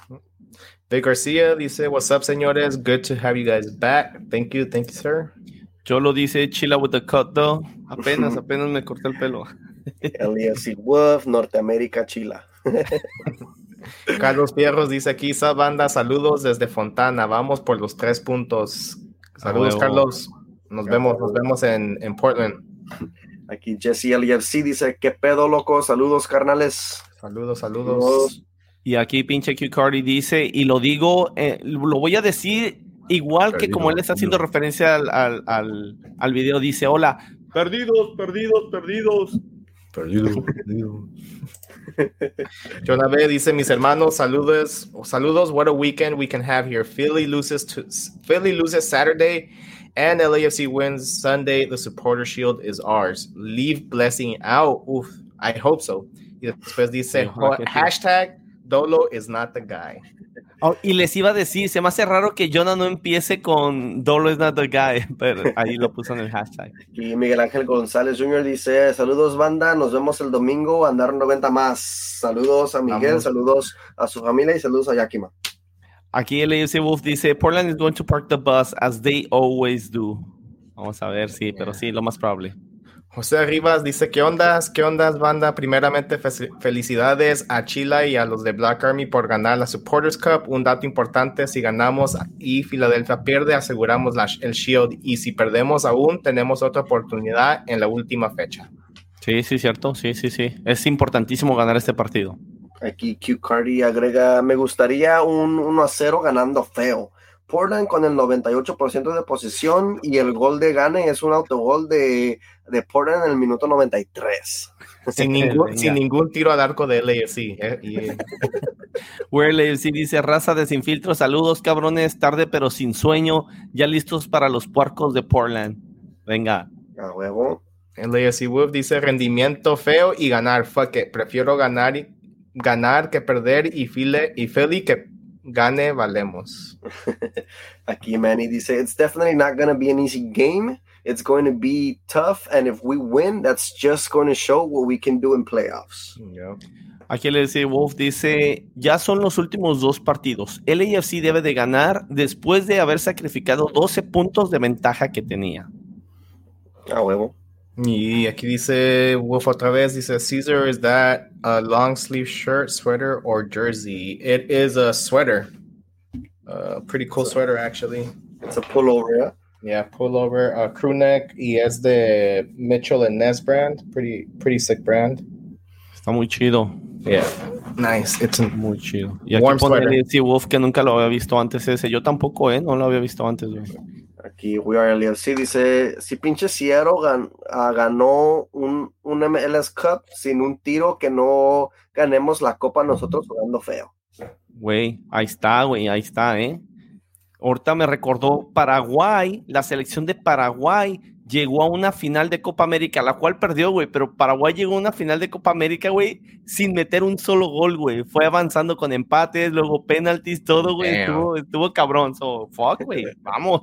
Vic Garcia dice, what's up, señores? Good to have you guys back. Thank you, thank you, sir. Yo lo dice, chila with the cut, though. *laughs* Apenas, apenas me corté el pelo. Elias Wolf, Norteamérica, Chila. *laughs* Carlos Fierros dice aquí, esa banda, saludos desde Fontana. Vamos por los tres puntos. Saludos. Carlos. Nos vemos, nos vemos en, en Portland. *laughs* Aquí Jesse LFC dice, ¿qué pedo, loco? Saludos, carnales. Saludos, saludos. Y aquí pinche Q Cardi dice, y lo digo, eh, lo voy a decir igual que como él está haciendo perdido. referencia al, al, al, al video, dice, hola, perdidos, perdidos, perdidos. Perdido, *laughs* perdido. Jonah B dice, mis hermanos, saludos, saludos, what a weekend we can have here. Philly loses to Philly loses Saturday and LAFC wins Sunday. The supporter shield is ours. Leave blessing out. Oof, I hope so. Y después dice, hashtag Dolo is not the guy. Oh, y les iba a decir, se me hace raro que Jonah no empiece con Dolo is not the guy, *laughs* pero ahí lo puso en el hashtag. Y Miguel Ángel González Jr. dice, saludos, banda. Nos vemos el domingo, andar 90 más. Saludos a Miguel, Vamos. saludos a su familia y saludos a Yakima. Aquí el AFC Wolf dice, Portland is going to park the bus as they always do. Vamos a ver, sí, pero sí, lo más probable. José Rivas dice, ¿qué ondas? ¿Qué ondas, banda? Primeramente, fe- felicidades a Chile y a los de Black Army por ganar la Supporters Cup. Un dato importante, si ganamos y Filadelfia pierde, aseguramos la- el Shield. Y si perdemos aún, tenemos otra oportunidad en la última fecha. Sí, sí, cierto, sí, sí, sí. Es importantísimo ganar este partido. Aquí Q Cardi agrega, me gustaría un 1 a 0 ganando feo. Portland con el 98% de posesión y el gol de gane es un autogol de, de Portland en el minuto 93. *laughs* Sin ningún, sin ningún tiro al arco de LAFC. eh, *laughs* Where AFC dice, raza de sin filtro, saludos cabrones, tarde pero sin sueño, ya listos para los puercos de Portland. Venga. A huevo. LAFC Wolf dice, rendimiento feo y ganar. Fuck it. Prefiero ganar, y- ganar que perder y, Philly, y Philly que gane, valemos. *laughs* Aquí Manny dice, it's definitely not going to be an easy game. It's going to be tough. And if we win, that's just going to show what we can do in playoffs. Yo. Aquí le dice Wolf, dice, ya son los últimos dos partidos. LAFC debe de ganar después de haber sacrificado 12 puntos de ventaja que tenía. A huevo. Y aquí dice Wolf otra vez, dice Caesar, is that a long sleeve shirt, sweater, or jersey? It is a sweater. Uh, pretty cool sweater, actually. It's a pullover, yeah? Yeah, pullover, uh, crew neck, y es de Mitchell and Ness brand. Pretty, pretty sick brand. Está muy chido, Yeah, nice. It's a, muy chido. Y aquí Warm pone Wolf que nunca lo había visto antes ese. Yo tampoco, ¿eh? No lo había visto antes, güey. Aquí We Are LFC dice, si pinche gan- ah, ganó un, un MLS Cup sin un tiro que no ganemos la copa nosotros jugando feo. Güey, ahí está, güey, ahí está, ¿eh? Ahorita me recordó Paraguay, la selección de Paraguay llegó a una final de Copa América, la cual perdió, güey, pero Paraguay llegó a una final de Copa América, güey, sin meter un solo gol, güey. Fue avanzando con empates, luego penaltis, todo, güey. Estuvo, estuvo cabrón. So, fuck, güey, *laughs* vamos.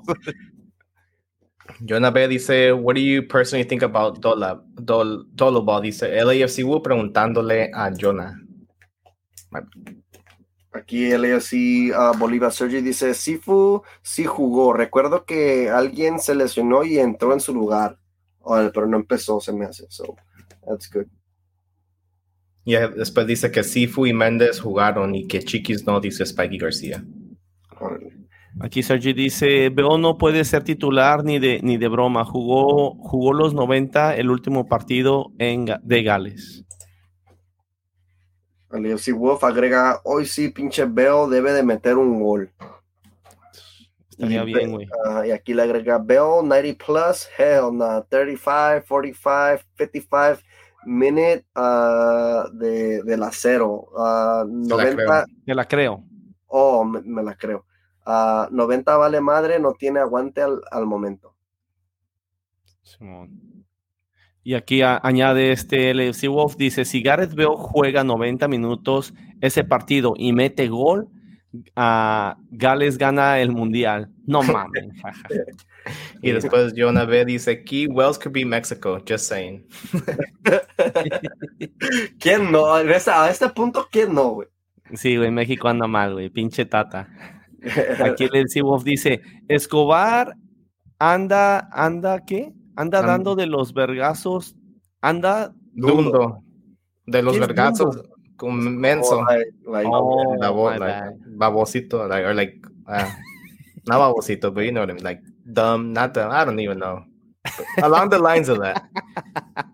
Jonah B dice, what do you personally think about Dola, Dol, Doloball? Dice LAFC preguntándole a Jonah. Aquí LFC ah, Bolívar Sergi dice, Sifu sí jugó. Recuerdo que alguien se lesionó y entró en su lugar. Pero no empezó, se me hace. So, that's good. Y después dice que Sifu y Méndez jugaron y que Chiquis no, dice Spikey García. Aquí Sergi dice, Veo no puede ser titular ni de, ni de broma. Jugó, jugó los 90 el último partido en, de Gales. Si Wolf agrega, hoy sí, pinche Bell debe de meter un gol. Estaría bien, güey. y aquí le agrega Bell 90 plus, hell no, 35, 45, 55 minute uh, de, de, la cero. Uh, 90. Me la creo. Oh, me, la creo. Uh, 90 vale madre, no tiene aguante al, al momento. Y aquí añade este LFC Wolf, dice, si Gareth Bale juega 90 minutos ese partido y mete gol, uh, Gales gana el mundial. No *laughs* mames. y después Jonah B dice, Key Wells could be Mexico, just saying. *laughs* ¿Quién no? A este punto, ¿quién no, güey? Sí, güey, México anda mal, güey, pinche tata. *laughs* Aquí el Wolf dice, Escobar anda, anda, ¿qué? Anda dando de los vergazos, anda... Dundo. De los vergazos con menso. Oh, like, oh, like, babosito, like, or like, uh, *laughs* not babosito, but you know what I mean, like dumb, not dumb, I don't even know. along the lines of that. *laughs*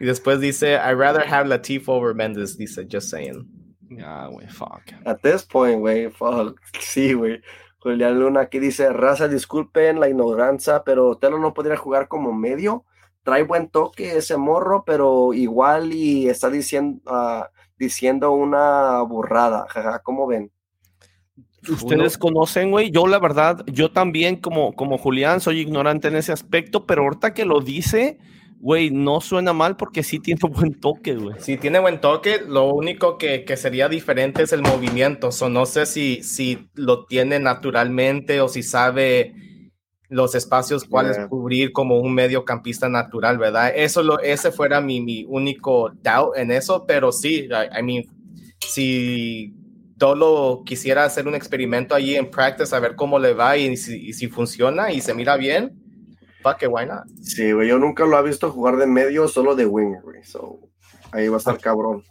y después dice, I'd rather have Latif over Mendes, dice, just saying. Yeah, güey, fuck. At this point, güey, fuck. *laughs* Sí, güey. Julián Luna aquí dice, raza, disculpen la ignorancia, pero Telo no podría jugar como medio trae buen toque ese morro, pero igual y está diciendo, uh, diciendo una burrada. Jaja, ¿cómo ven? Ustedes conocen, güey. Yo, la verdad, yo también, como, como Julián, soy ignorante en ese aspecto, pero ahorita que lo dice, güey, no suena mal porque sí tiene *laughs* buen toque, güey. Sí tiene buen toque. Lo único que, que sería diferente es el movimiento. So, no sé si, si lo tiene naturalmente o si sabe los espacios cuales cubrir como un mediocampista natural, ¿verdad? Eso lo, ese fuera mi, mi único doubt en eso, pero sí, I, mean, si Dolo quisiera hacer un experimento allí en practice a ver cómo le va y si, si funciona y se mira bien, fuck it, why not? Sí, güey, yo nunca lo he visto jugar de medio, solo de wing, güey, so ahí va a estar cabrón.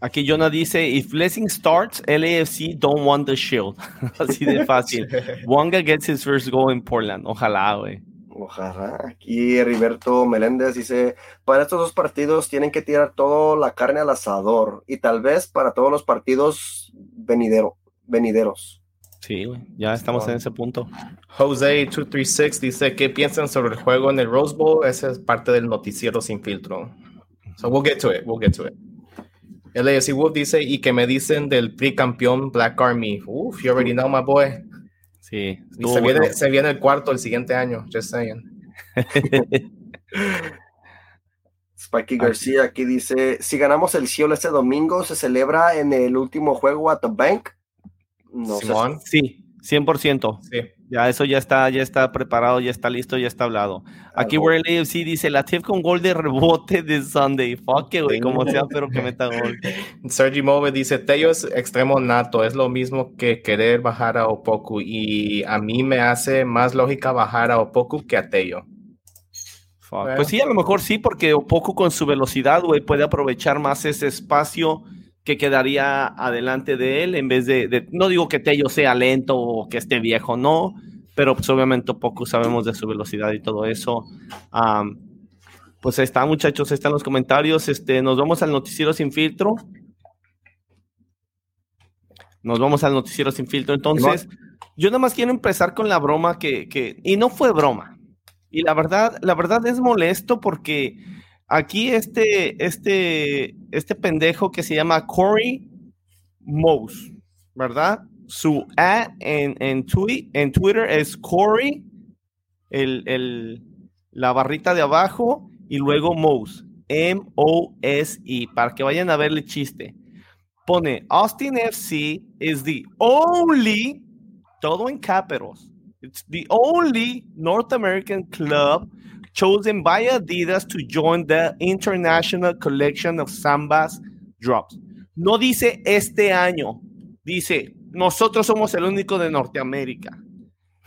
Aquí Jonah dice, if Blessing starts, LAFC don't want the shield. *laughs* Así de fácil. *laughs* Wonga gets his first goal in Portland. Ojalá, güey. Ojalá. Aquí Heriberto Meléndez dice, para estos dos partidos tienen que tirar toda la carne al asador y tal vez para todos los partidos venidero, venideros. Sí, güey. ya estamos en ese punto. Jose236 dice, ¿qué piensan sobre el juego en el Rose Bowl? Esa es parte del noticiero sin filtro. So we'll get to it, we'll get to it. LAFC Wolf dice, y que me dicen del campeón Black Army. Uf, you already know, my boy. Sí. se, viene, se viene el cuarto el siguiente año, just saying. *laughs* Spikey García aquí dice, si ganamos el cielo este domingo, ¿se celebra en el último juego at the bank? No Simón. Sí, 100%. Sí. Ya eso ya está, ya está preparado, ya está listo, ya está hablado. Aquí World AFC dice, la TIF con gol de rebote de Sunday. Fuck it, güey, como sea, pero que meta gol. *laughs* Sergi Move dice, Tello es extremo nato, es lo mismo que querer bajar a Opoku y a mí me hace más lógica bajar a Opoku que a Tello. Pues sí, a lo mejor sí, porque Opoku con su velocidad, güey, puede aprovechar más ese espacio que quedaría adelante de él en vez de, no digo que Tello sea lento o que esté viejo, no, pero pues obviamente poco sabemos de su velocidad y todo eso. pues está muchachos, están los comentarios, este, nos vamos al noticiero sin filtro. Nos vamos al noticiero sin filtro. Entonces, yo nada más quiero empezar con la broma que, que, y no fue broma. Y la verdad, la verdad es molesto porque Aquí este, este, este pendejo que se llama Corey Mose, ¿verdad? Su ad en, en, en Twitter es Corey, el, la barrita de abajo, y luego Mose, M-O-S-E, para que vayan a verle chiste. Pone, Austin FC is the only, todo en capitals, it's the only North American club chosen by Adidas to join the International Collection of Sambas Drops. No dice este año, dice nosotros somos el único de Norteamérica.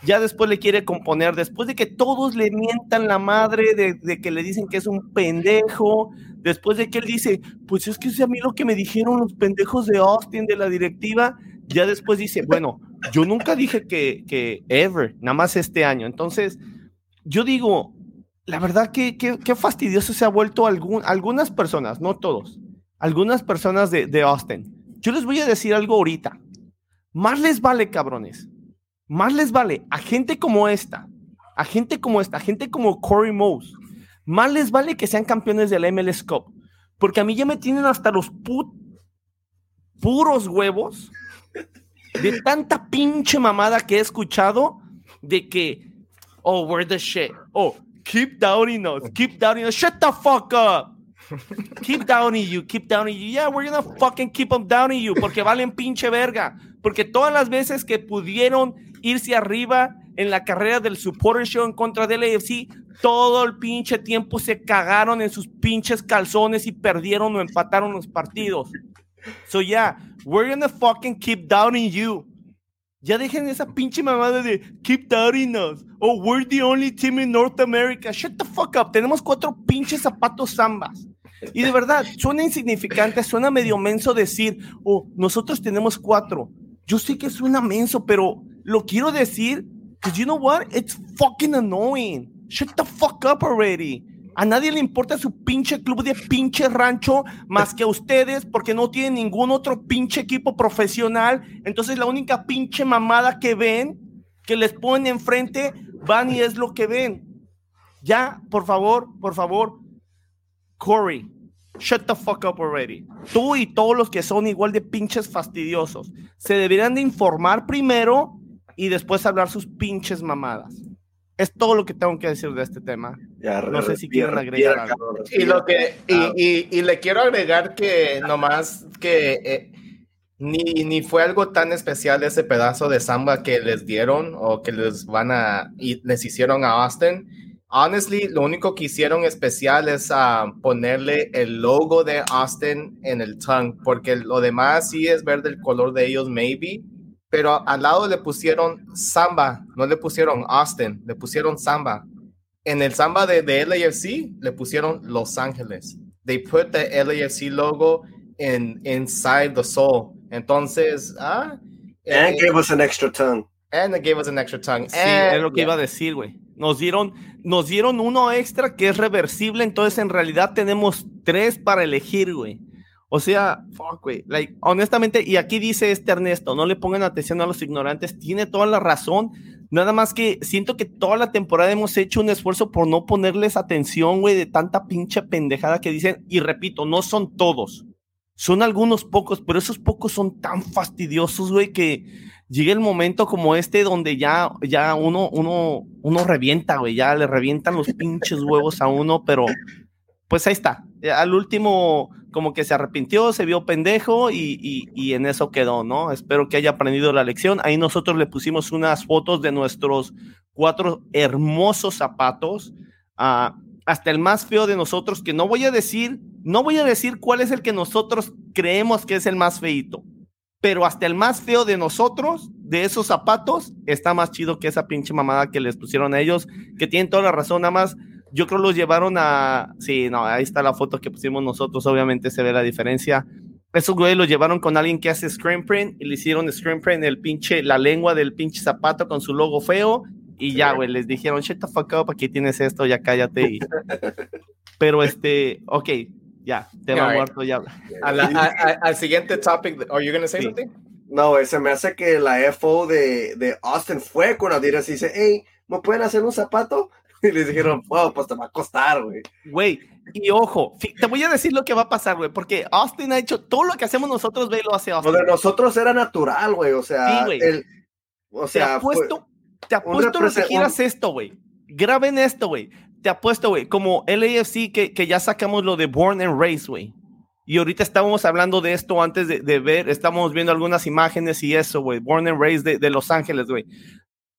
Ya después le quiere componer, después de que todos le mientan la madre, de, que le dicen que es un pendejo, después de que él dice, pues es que es a mí lo que me dijeron los pendejos de Austin, de la directiva, ya después dice, bueno, Yo nunca dije que, que ever, nada más este año. Entonces, yo digo, la verdad que, qué fastidioso se ha vuelto algún, algunas personas, no todos, algunas personas de, de Austin. Yo les voy a decir algo ahorita. Más les vale, cabrones. Más les vale a gente como esta, a gente como esta, a gente como Corey Mose. Más les vale que sean campeones del MLS Cup. Porque a mí ya me tienen hasta los puros huevos de tanta pinche mamada que he escuchado de que, oh, we're the shit. Oh, keep doubting us, keep doubting us. Shut the fuck up. Keep downing you, keep downing you. Yeah, we're gonna fucking keep them downing you porque valen pinche verga. Porque todas las veces que pudieron irse arriba en la carrera del Supporter Show en contra del AFC, todo el pinche tiempo se cagaron en sus pinches calzones y perdieron o empataron los partidos. So yeah, we're gonna fucking keep downing you. Ya dejen esa pinche mamada de keep doubting us. Oh, we're the only team in North America. Shut the fuck up. Tenemos cuatro pinches zapatos zambas. Y de verdad, suena insignificante, suena medio menso decir, oh, nosotros tenemos cuatro. Yo sé que suena menso, pero lo quiero decir, because you know what? It's fucking annoying. Shut the fuck up already. A nadie le importa su pinche club de pinche rancho más que a ustedes porque no tienen ningún otro pinche equipo profesional. Entonces la única pinche mamada que ven, que les ponen enfrente, van y es lo que ven. Ya, por favor, por favor, Corey, shut the fuck up already. Tú y todos los que son igual de pinches fastidiosos se deberían de informar primero y después hablar sus pinches mamadas. Es todo lo que tengo que decir de este tema. no sé si quieren agregar algo. Y, lo que, y, le quiero agregar que nomás que eh, ni, ni fue algo tan especial ese pedazo de samba que les dieron o que les van a y les hicieron a Austin. Honestly, lo único que hicieron especial es uh, ponerle el logo de Austin en el tongue, porque lo demás sí es ver del color de ellos, maybe pero al lado le pusieron Samba, no le pusieron Austin, le pusieron Samba. En el Samba de, de LAFC le pusieron Los Ángeles. They put the LAFC logo in, inside the soul. Entonces, ah. And eh, gave us an extra tongue. And they gave us an extra tongue. Sí, es lo que iba a decir, güey. Nos dieron, nos dieron uno extra que es reversible, entonces en realidad tenemos tres para elegir, güey. O sea, fuck, güey. Like, honestamente, y aquí dice este Ernesto, no le pongan atención a los ignorantes, tiene toda la razón. Nada más que siento que toda la temporada hemos hecho un esfuerzo por no ponerles atención, güey, de tanta pinche pendejada que dicen. Y repito, no son todos. Son algunos pocos, pero esos pocos son tan fastidiosos, güey, que llega el momento como este donde ya, ya uno, uno, uno revienta, güey, ya le revientan los pinches huevos a uno, pero pues ahí está. Al último como que se arrepintió, se vio pendejo y, en eso quedó, ¿no? Espero que haya aprendido la lección. Ahí nosotros le pusimos unas fotos de nuestros cuatro hermosos zapatos, ah, hasta el más feo de nosotros, que no voy a decir, no voy a decir cuál es el que nosotros creemos que es el más feito, pero hasta el más feo de nosotros, de esos zapatos, está más chido que esa pinche mamada que les pusieron a ellos, que tienen toda la razón, nada más yo creo los llevaron a. Sí, no, ahí está la foto que pusimos nosotros, obviamente se ve la diferencia. Esos güeyes los llevaron con alguien que hace screen print y le hicieron screen print el pinche, la lengua del pinche zapato con su logo feo. Y ya, güey, les dijeron, shut the fuck up, aquí tienes esto, ya cállate. *laughs* Pero este, ok, ya, tema muerto, ya. al siguiente topic, ¿are you going to say something? No, se me hace que la FO de, de Austin fue con Adidas y dice, hey, ¿me pueden hacer un zapato? Y les dijeron, wow, pues te va a costar, güey. Güey, y ojo, te voy a decir lo que va a pasar, güey, porque Austin ha hecho todo lo que hacemos nosotros, güey, lo hace Austin. Lo de nosotros era natural, güey, o sea, el, o sea, te apuesto, te apuesto que giras esto, güey. Graben esto, güey. Te apuesto, güey, como LAFC que, que ya sacamos lo de Born and Race, güey. Y ahorita estábamos hablando de esto antes de, de ver, estamos viendo algunas imágenes y eso, güey. Born and Race de, de Los Ángeles, güey.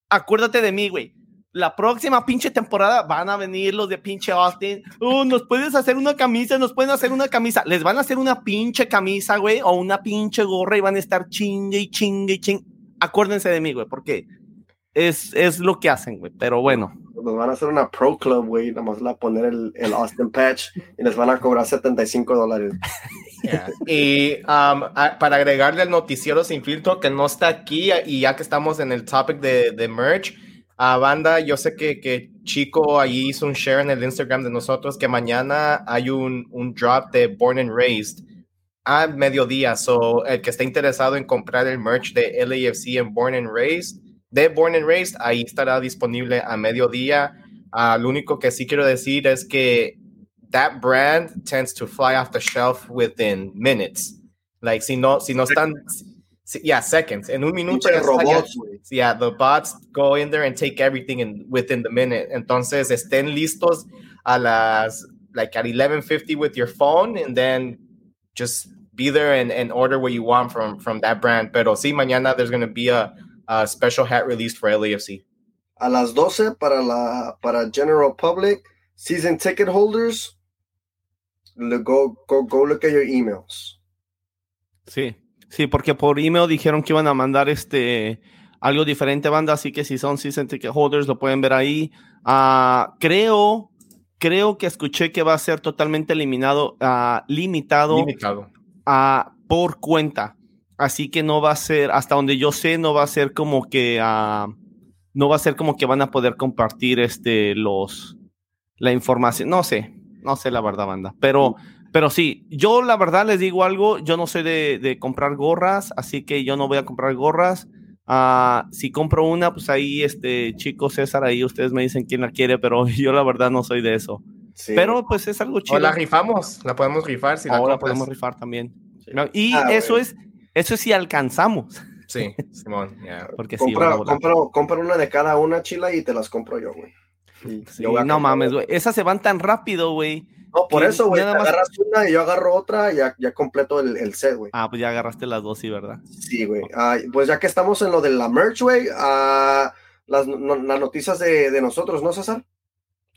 Acuérdate de mí, güey la próxima pinche temporada van a venir los de pinche Austin. Uh, nos puedes hacer una camisa, nos pueden hacer una camisa. Les van a hacer una pinche camisa, güey, o una pinche gorra y van a estar chingue y chingue y chingue. Acuérdense de mí, güey, porque es, es lo que hacen, güey. Pero bueno. Nos van a hacer una Pro Club, güey. Nada más la poner el, el Austin Patch y les van a cobrar 75 dólares. *laughs* Y um, para agregarle al noticiero sin filtro que no está aquí y ya que estamos en el topic de, de merch, a banda, yo sé que, que Chico ahí hizo un share en el Instagram de nosotros que mañana hay un, un drop de Born and Raised a mediodía. So, el que esté interesado en comprar el merch de LAFC en Born and Raised, de Born and Raised, ahí estará disponible a mediodía. Uh, lo único que sí quiero decir es que that brand tends to fly off the shelf within minutes. Like, si no, si no están, yeah, seconds. En un minuto. Robots, yeah, the bots go in there and take everything in within the minute. Entonces, estén listos a las, like at 11.50 with your phone and then just be there and, and order what you want from, from that brand. Pero sí, mañana there's going to be a, a special hat released for LAFC. A las 12 para la para general public, season ticket holders, go, go, go look at your emails. Sí, sí, porque por email dijeron que iban a mandar este algo diferente, banda, así que si son season ticket holders lo pueden ver ahí. Uh, creo, creo que escuché que va a ser totalmente eliminado, uh, limitado, limitado. Uh, por cuenta. Así que no va a ser, hasta donde yo sé, no va a ser como que, no va a ser como que van a poder compartir este, los, la información. No sé, no sé la verdad, banda. Pero, pero sí, yo la verdad les digo algo, yo no soy de, de comprar gorras, así que yo no voy a comprar gorras. Uh, si compro una, pues ahí, este chico César, ahí ustedes me dicen quién la quiere, pero *laughs* yo la verdad no soy de eso. Sí. Pero pues es algo chido. O la rifamos, la podemos rifar. Si la, la podemos rifar también. Sí. Y ah, eso bueno. es, eso es si alcanzamos. Sí, Simón, yeah. *laughs* Porque compra, sí, compra, compra, una de cada una, chila, y te las compro yo, güey. Sí, *laughs* no mames, güey. Esas se van tan rápido, güey. No, por eso, güey. Más... agarras una y yo agarro otra y ya, ya completo el, el set, güey. Ah, pues ya agarraste las dos, sí, ¿verdad? Sí, güey. Ah, pues ya que estamos en lo de la merch, güey, ah, las, no, las, noticias de, de, nosotros, ¿no, César?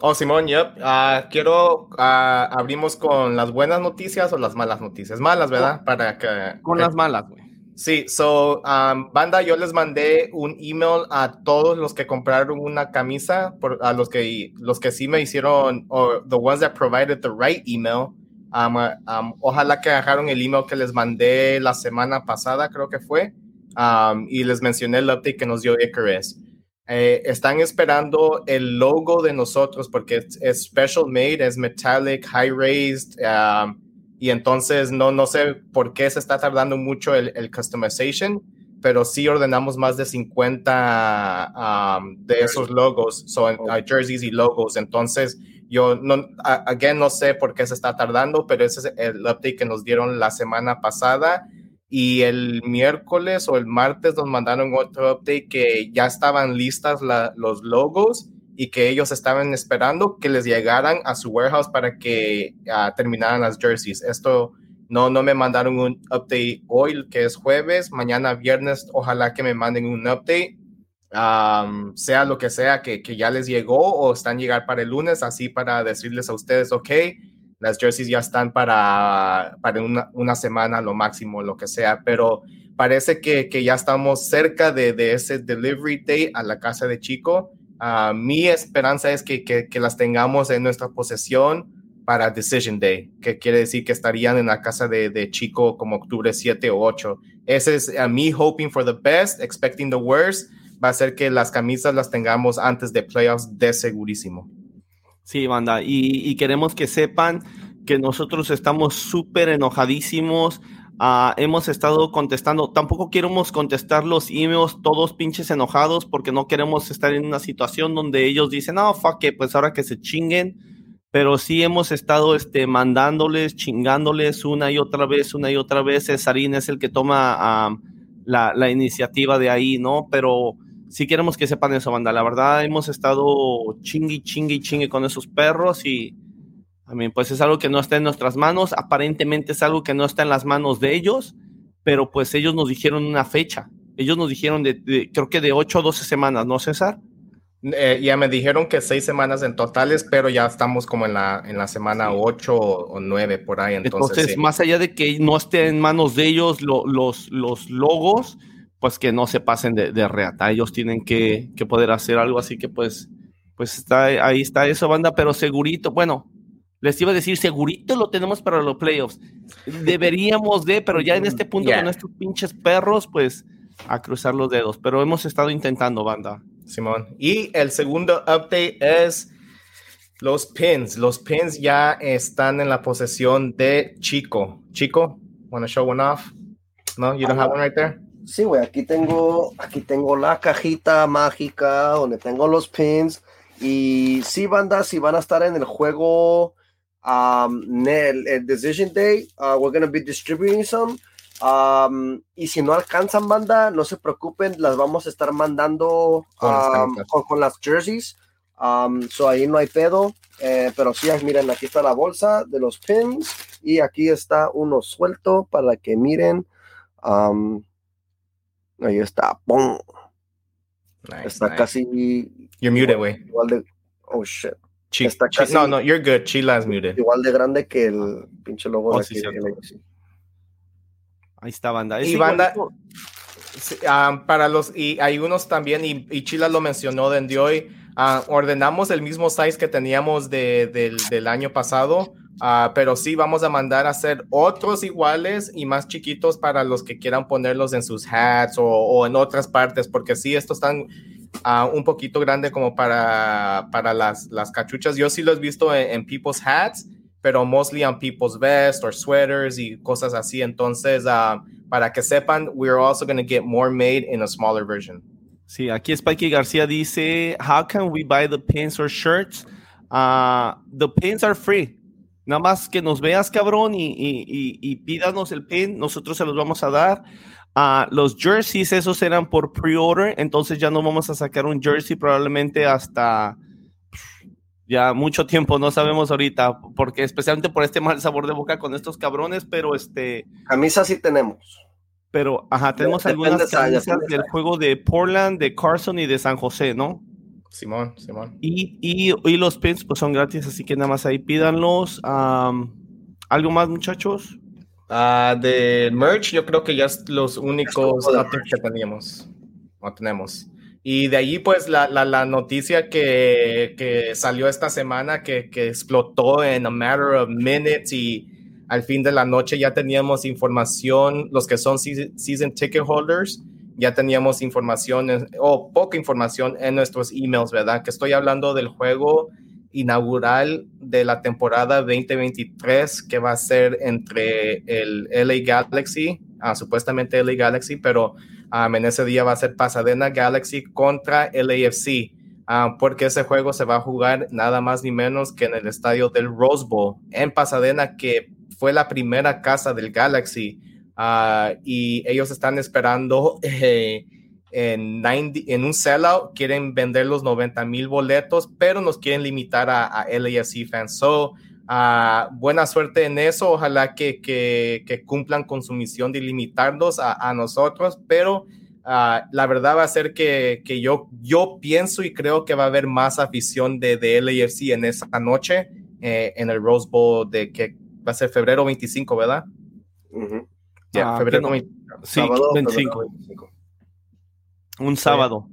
Oh, Simón, yep. Uh, quiero, uh, abrimos con las buenas noticias o las malas noticias. Malas, ¿verdad? Con, Para que... Con las malas, güey. Sí, so, um, banda, yo les mandé un email a todos los que compraron una camisa, por, a los que, los que sí me hicieron, o the ones that provided the right email. Um, um, ojalá que agarraron el email que les mandé la semana pasada, creo que fue, y les mencioné el update que nos dio Icarus. Eh, están esperando el logo de nosotros porque es, es special made, es metallic, high raised, y entonces no, no sé por qué se está tardando mucho el, el customization, pero sí ordenamos más de 50 um, de esos logos, so, uh, jerseys y logos. Entonces, yo no, again, no sé por qué se está tardando, pero ese es el update que nos dieron la semana pasada. Y el miércoles o el martes nos mandaron otro update que ya estaban listas la, los logos y que ellos estaban esperando que les llegaran a su warehouse para que uh, terminaran las jerseys. Esto no, no me mandaron un update hoy, que es jueves, mañana viernes, ojalá que me manden un update, um, sea lo que sea, que, que, ya les llegó o están llegar para el lunes, así para decirles a ustedes, ok, las jerseys ya están para, para una, una semana, lo máximo, lo que sea, pero parece que, que ya estamos cerca de, de ese delivery date a la casa de Chico Uh, mi esperanza es que, que, que, las tengamos en nuestra posesión para Decision Day, que quiere decir que estarían en la casa de, de Chico como octubre 7 o 8. Ese es a mí hoping for the best, expecting the worst. Va a ser que las camisas las tengamos antes de playoffs de segurísimo. Sí, banda, y, y queremos que sepan que nosotros estamos súper enojadísimos Uh, hemos estado contestando, tampoco queremos contestar los emails todos pinches enojados porque no queremos estar en una situación donde ellos dicen, no, fuck it, pues ahora que se chinguen, pero sí hemos estado este, mandándoles, chingándoles una y otra vez, una y otra vez. Cesarín es el que toma uh, la, la, iniciativa de ahí, ¿no? Pero sí queremos que sepan eso, banda. La verdad, hemos estado chingui, chingui, chingue con esos perros y también, pues es algo que no está en nuestras manos, aparentemente es algo que no está en las manos de ellos, pero pues ellos nos dijeron una fecha. Ellos nos dijeron de, de creo que de 8 o 12 semanas, ¿no, César? Eh, ya me dijeron que 6 semanas en totales, pero ya estamos como en la, en la semana 8 o 9 por ahí. Entonces, entonces sí. más allá de que no esté en manos de ellos lo, los, los logos, pues que no se pasen de, de reata. Ellos tienen que, que, poder hacer algo, así que pues, pues está, ahí está eso, banda, pero segurito, bueno, Les iba a decir, segurito lo tenemos para los playoffs. Deberíamos de, pero ya en este punto Yeah. con estos pinches perros, pues a cruzar los dedos. Pero hemos estado intentando, banda. Simón. Y el segundo update es los pins. Los pins ya están en la posesión de Chico. Chico, wanna show one off? No, you don't have one right there. Sí, güey, aquí tengo, aquí tengo la cajita mágica donde tengo los pins. Y sí, banda, si van a estar en el juego um, el, el Decision Day, uh, we're going to be distributing some. Um, y si no alcanzan, banda, no se preocupen, las vamos a estar mandando Con las um, con, con las jerseys. Um, so ahí no hay pedo. Eh, pero sí, miren, aquí está la bolsa de los pins. Y aquí está uno suelto para que miren. Um, ahí está. ¡Pum! Nice, Está nice. casi You're muted, güey. Oh shit. Chi- está Chi- No, no, you're good. Chila is muted. Igual de grande que el pinche logo Oh, de sí, de. Ahí está, banda. Es Y banda- ah, para los, y hay unos también, y, y Chila lo mencionó desde hoy, ah, ordenamos el mismo size que teníamos de- del, del año pasado, ah, pero sí vamos a mandar a hacer otros iguales y más chiquitos para los que quieran ponerlos en sus hats o, o en otras partes, porque sí, estos están ah, un poquito grande como para, para las, las cachuchas. Yo sí los he visto en, people's hats, pero mostly on people's vests or sweaters y cosas así. Entonces, ah, para que sepan, we're also going to get more made in a smaller version. Sí, aquí Spikey García dice, how can we buy the pins or shirts? Uh, the pins are free. Nada más que nos veas, cabrón, y, y, y, y pídanos el pin, nosotros se los vamos a dar. Ah, los jerseys, esos eran por pre-order, entonces ya no vamos a sacar un jersey probablemente hasta ya mucho tiempo, no sabemos ahorita, porque especialmente por este mal sabor de boca con estos cabrones, pero este, Camisa sí tenemos. pero, ajá, tenemos Depende algunas camisas de del juego de Portland, de Carson y de San José, ¿no? Simón, Simón. Y, y, y los pins pues son gratis, así que nada más ahí pídanlos. Am, ¿Algo más, muchachos? Ah, de merch, yo creo que ya es los únicos updates que teníamos. O tenemos. Y de allí, pues, la, la, la noticia que, que salió esta semana, que, que explotó en a matter of minutes y al fin de la noche ya teníamos información, los que son season, season ticket holders, ya teníamos información, o poca información en nuestros emails, ¿verdad? Que estoy hablando del juego inaugural de la temporada 2023 que va a ser entre el LA Galaxy, ah, supuestamente LA Galaxy, pero um, en ese día va a ser Pasadena Galaxy contra LAFC, ah, porque ese juego se va a jugar nada más ni menos que en el estadio del Rose Bowl en Pasadena, que fue la primera casa del Galaxy. Ah, y ellos están esperando eh, en, 90 en un sellout, quieren vender los 90 mil boletos, pero nos quieren limitar a, a LAFC fans. So, ah, buena suerte en eso, ojalá que, que, que cumplan con su misión de limitarnos a, a nosotros, pero ah, la verdad va a ser que, que yo, yo pienso y creo que va a haber más afición de, de LAFC en esa noche eh, en el Rose Bowl de que va a ser febrero 25, ¿verdad? Ujú. Ah, febrero que no. 25. Sí, Sábado, 25. febrero 25. Un sábado.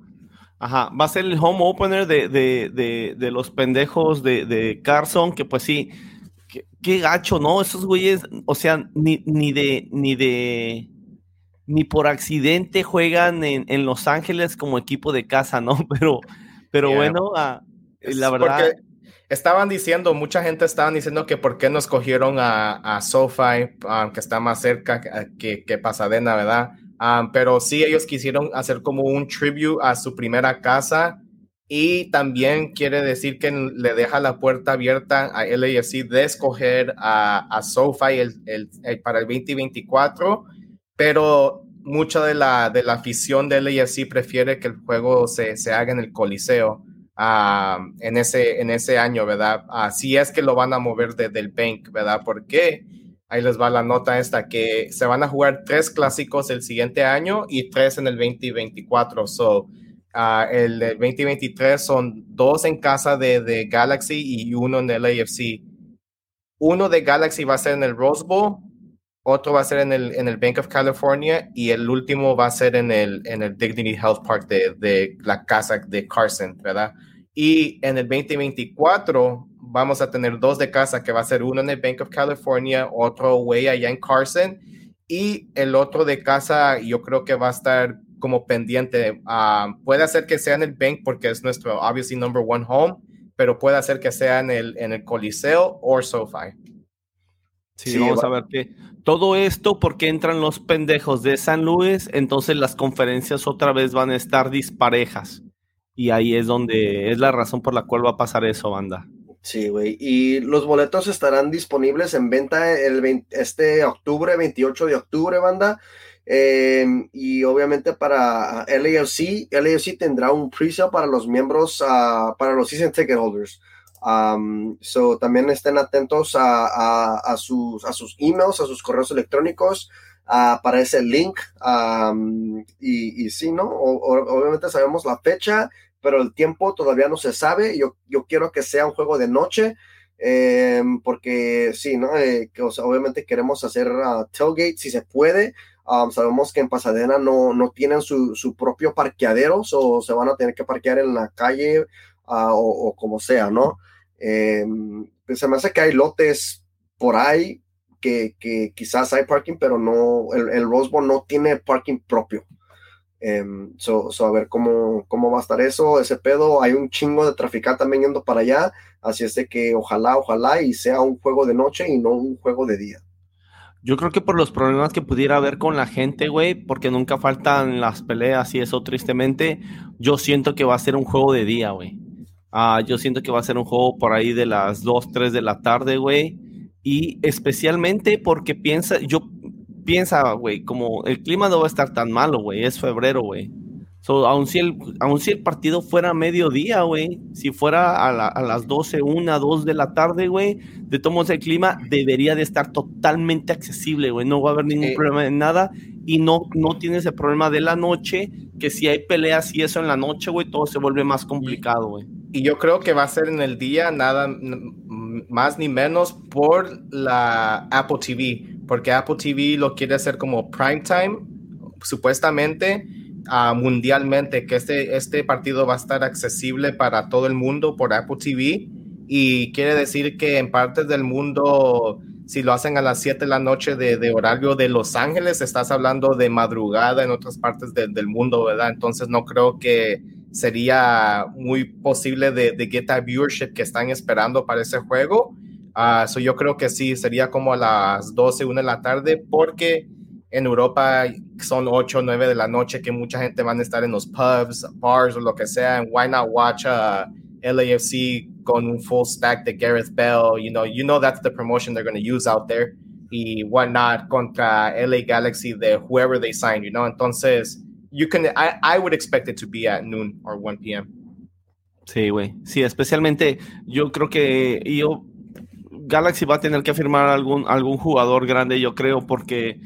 Ajá, va a ser el home opener de, de, de, de los pendejos de, de Carson, que pues sí, qué, qué gacho, ¿no? Esos güeyes, o sea, ni, ni de, ni de, ni por accidente juegan en, en Los Ángeles como equipo de casa, ¿no? *laughs* Pero, pero Yeah. bueno, ah, la verdad, porque estaban diciendo, mucha gente estaban diciendo que por qué no escogieron a, a SoFi, um, que está más cerca que, que Pasadena, ¿verdad? Um, pero sí, ellos quisieron hacer como un tribute a su primera casa y también quiere decir que le deja la puerta abierta a LAFC de escoger a, a SoFi el, el- el- para el 2024, pero mucha de la, de la afición de LAFC prefiere que el juego se, se haga en el Coliseo ah, en, ese, en ese año, ¿verdad? Así es que lo van a mover desde el bank, ¿verdad? Porque ahí les va la nota esta, que se van a jugar tres clásicos el siguiente año y tres en el 2024. So, ah, el, del 2023 son dos en casa de, de Galaxy y uno en el AFC. Uno de Galaxy va a ser en el Rose Bowl, otro va a ser en el, en el Bank of California y el último va a ser en el, en el Dignity Health Park de, de la casa de Carson, ¿verdad? Y en el 2024 vamos a tener dos de casa, que va a ser uno en el Bank of California, otro güey allá en Carson, y el otro de casa yo creo que va a estar como pendiente. Ah, puede ser que sea en el Bank porque es nuestro, obviously, number one home, pero puede ser que sea en el, en el Coliseo o SoFi. Sí, vamos a ver que todo esto porque entran los pendejos de San Luis, entonces las conferencias otra vez van a estar disparejas. Y ahí es donde es la razón por la cual va a pasar eso, banda. Sí, güey. Y los boletos estarán disponibles en venta el este octubre, 28 de octubre, banda. Em, y obviamente para LAFC, LAFC tendrá un pre-sale para los miembros, uh, para los season ticket holders. Um, so también estén atentos a, a, sus, a sus emails, a sus correos electrónicos, uh, para ese link. Um, y, sí, ¿no? obviamente sabemos la fecha, pero el tiempo todavía no se sabe. Yo, yo quiero que sea un juego de noche. Em, porque sí, ¿no? Eh, que, obviamente queremos hacer uh, tailgate si se puede, Um, sabemos que en Pasadena no, no tienen su, su, propio parqueadero, o se van a tener que parquear en la calle uh, o, como sea, ¿no? Em, pues se me hace que hay lotes por ahí que, que quizás hay parking, pero no, el, el Rose Bowl no tiene parking propio. Um, so, a ver cómo, cómo va a estar eso, ese pedo. Hay un chingo de traficar también yendo para allá, así es de que ojalá, ojalá y sea un juego de noche y no un juego de día. Yo creo que por los problemas que pudiera haber con la gente, güey, porque nunca faltan las peleas y eso, tristemente, yo siento que va a ser un juego de día, güey. Ah, yo siento que va a ser un juego por ahí de las 2, 3 de la tarde, güey. Y especialmente porque piensa, yo piensa, güey, como el clima no va a estar tan malo, güey, es febrero, güey. So, aun, si el, si el partido fuera a mediodía, güey, si fuera a, las 12, 1, 2 de la tarde, güey, de todos el clima debería de estar totalmente accesible, güey. No va a haber ningún problema de nada y no, no tienes el problema de la noche, que si hay peleas y eso en la noche, güey, todo se vuelve más complicado, güey. Y yo creo que va a ser en el día nada más ni menos por la Apple TV, porque Apple TV lo quiere hacer como prime time, supuestamente mundialmente, que este, este partido va a estar accesible para todo el mundo por Apple TV. Y quiere decir que en partes del mundo, si lo hacen a las 7 de la noche de, horario de Los Ángeles, estás hablando de madrugada en otras partes del mundo, ¿verdad? Entonces no creo que sería muy posible de, de get that viewership que están esperando para ese juego. Uh, yo creo que sí, sería como a las 12, 1 de la tarde, porque en Europa son 8 o 9 de la noche que mucha gente van a estar en los pubs, bars o lo que sea. And why not watch a LAFC con un full stack de Gareth Bell? You know, you know that's the promotion they're going to use out there. Y why not contra LA Galaxy de whoever they sign, you know? Entonces, you can, I, I would expect it to be at noon or 1 p.m. Sí, güey. Sí, especialmente yo creo que yo Galaxy va a tener que firmar algún, algún jugador grande, yo creo, porque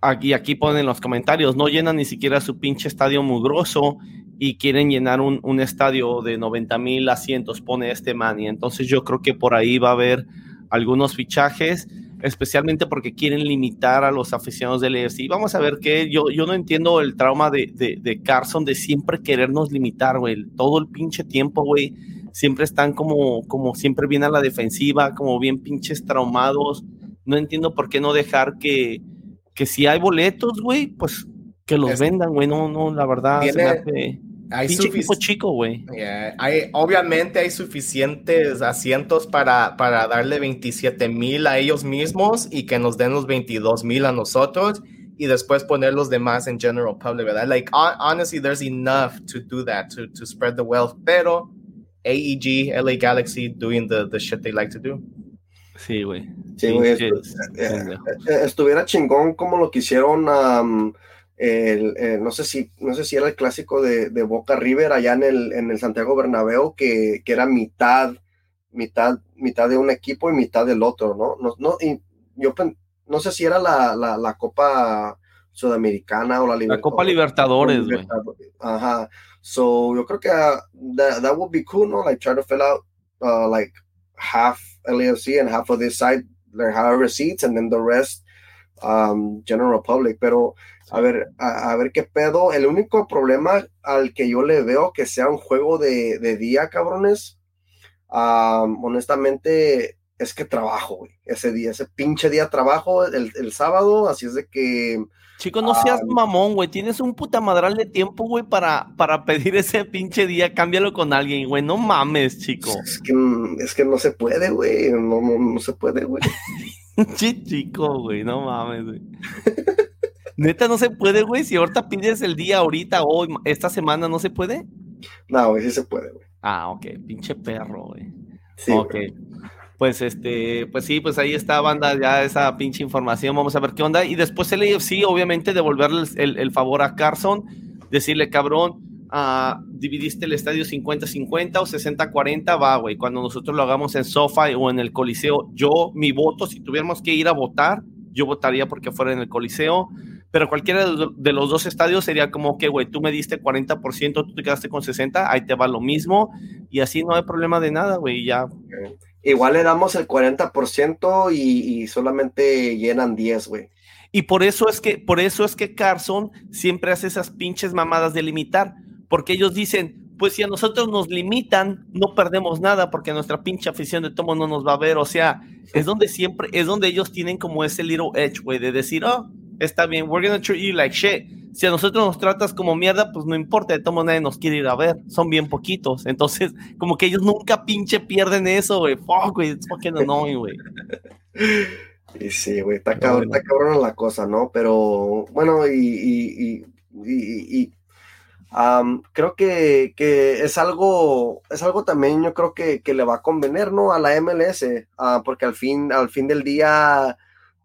aquí, aquí ponen los comentarios, no llenan ni siquiera su pinche estadio mugroso y quieren llenar un, un estadio de 90 mil asientos, pone este man. Y entonces yo creo que por ahí va a haber algunos fichajes, especialmente porque quieren limitar a los aficionados del EFC. Vamos a ver que yo, yo no entiendo el trauma de, de, de Carson de siempre querernos limitar, güey. Todo el pinche tiempo, güey. Siempre están como, como siempre bien a la defensiva, como bien pinches traumados. No entiendo por qué no dejar que, que si hay boletos, güey, pues que los vendan, güey. No, no, la verdad, hay equipo chico, güey. hay, obviamente hay suficientes asientos para, para darle 27 mil a ellos mismos y que nos den los 22 mil a nosotros y después poner los demás en general public, ¿verdad? Like, honestly, there's enough to do that, to, to spread the wealth, pero AEG, LA Galaxy doing the, the shit they like to do. Sí, güey. Sí, güey. Eh, eh, estuviera chingón como lo que hicieron, el, no, sé si, no sé si era el clásico de, de, Boca River allá en el, en el Santiago Bernabéu, que, que, era mitad, mitad, mitad de un equipo y mitad del otro, ¿no? no, no y yo no sé si era la, la, la Copa Sudamericana o la, la Copa Libertadores, güey. Ajá. So, yo creo que uh, that, that would be cool, ¿no? Like, try to fill out, uh, like, half LAFC and half of this side, there however seats, and then the rest um, General Public. Pero a ver, a, ver qué pedo. El único problema al que yo le veo que sea un juego de, de día, cabrones, honestamente, es que trabajo, güey, ese día, ese pinche día trabajo el, el sábado, así es de que Chico, no seas mamón, güey. Tienes un puta madral de tiempo, güey, para, para pedir ese pinche día. Cámbialo con alguien, güey. No mames, chico. Es que, es que no se puede, güey. No, no, no se puede, güey. *laughs* sí, chico, güey. No mames, güey. Neta, no se puede, güey. Si ahorita pides el día ahorita o esta semana, ¿no se puede? No, güey, sí se puede, güey. Ah, ok. Pinche perro, güey. Sí. Ok pues este, pues sí, pues ahí está, banda, ya esa pinche información, vamos a ver qué onda. Y después el AFC, obviamente, devolverle el, favor a Carson, decirle, cabrón, uh, dividiste el estadio 50-50 o 60-40, va, güey, cuando nosotros lo hagamos en SoFi o en el Coliseo, yo, mi voto, si tuviéramos que ir a votar, yo votaría porque fuera en el Coliseo, pero cualquiera de los dos estadios sería como que, güey, tú me diste 40%, tú te quedaste con 60, ahí te va lo mismo, y así no hay problema de nada, güey, ya. Igual le damos el 40% y, y solamente llenan 10, güey. Y por eso es que, por eso es que Carson siempre hace esas pinches mamadas de limitar, porque ellos dicen, pues si a nosotros nos limitan, no perdemos nada, porque nuestra pinche afición de tomo no nos va a ver. O sea, es donde siempre, es donde ellos tienen como ese little edge, güey, de decir, oh, está bien, we're gonna treat you like shit si a nosotros nos tratas como mierda, pues no importa, de todo nadie nos quiere ir a ver, son bien poquitos. Entonces, *laughs* como que ellos nunca pinche pierden eso, güey. Fuck, güey, it's fucking annoying, güey. *laughs* Y sí, güey, está, cabrón, está cabrón la cosa, ¿no? Pero bueno, y, y, y, y creo que, que, es algo, es algo también, yo creo que, que le va a convenir, ¿no? A la MLS, ah, porque al fin, al fin del día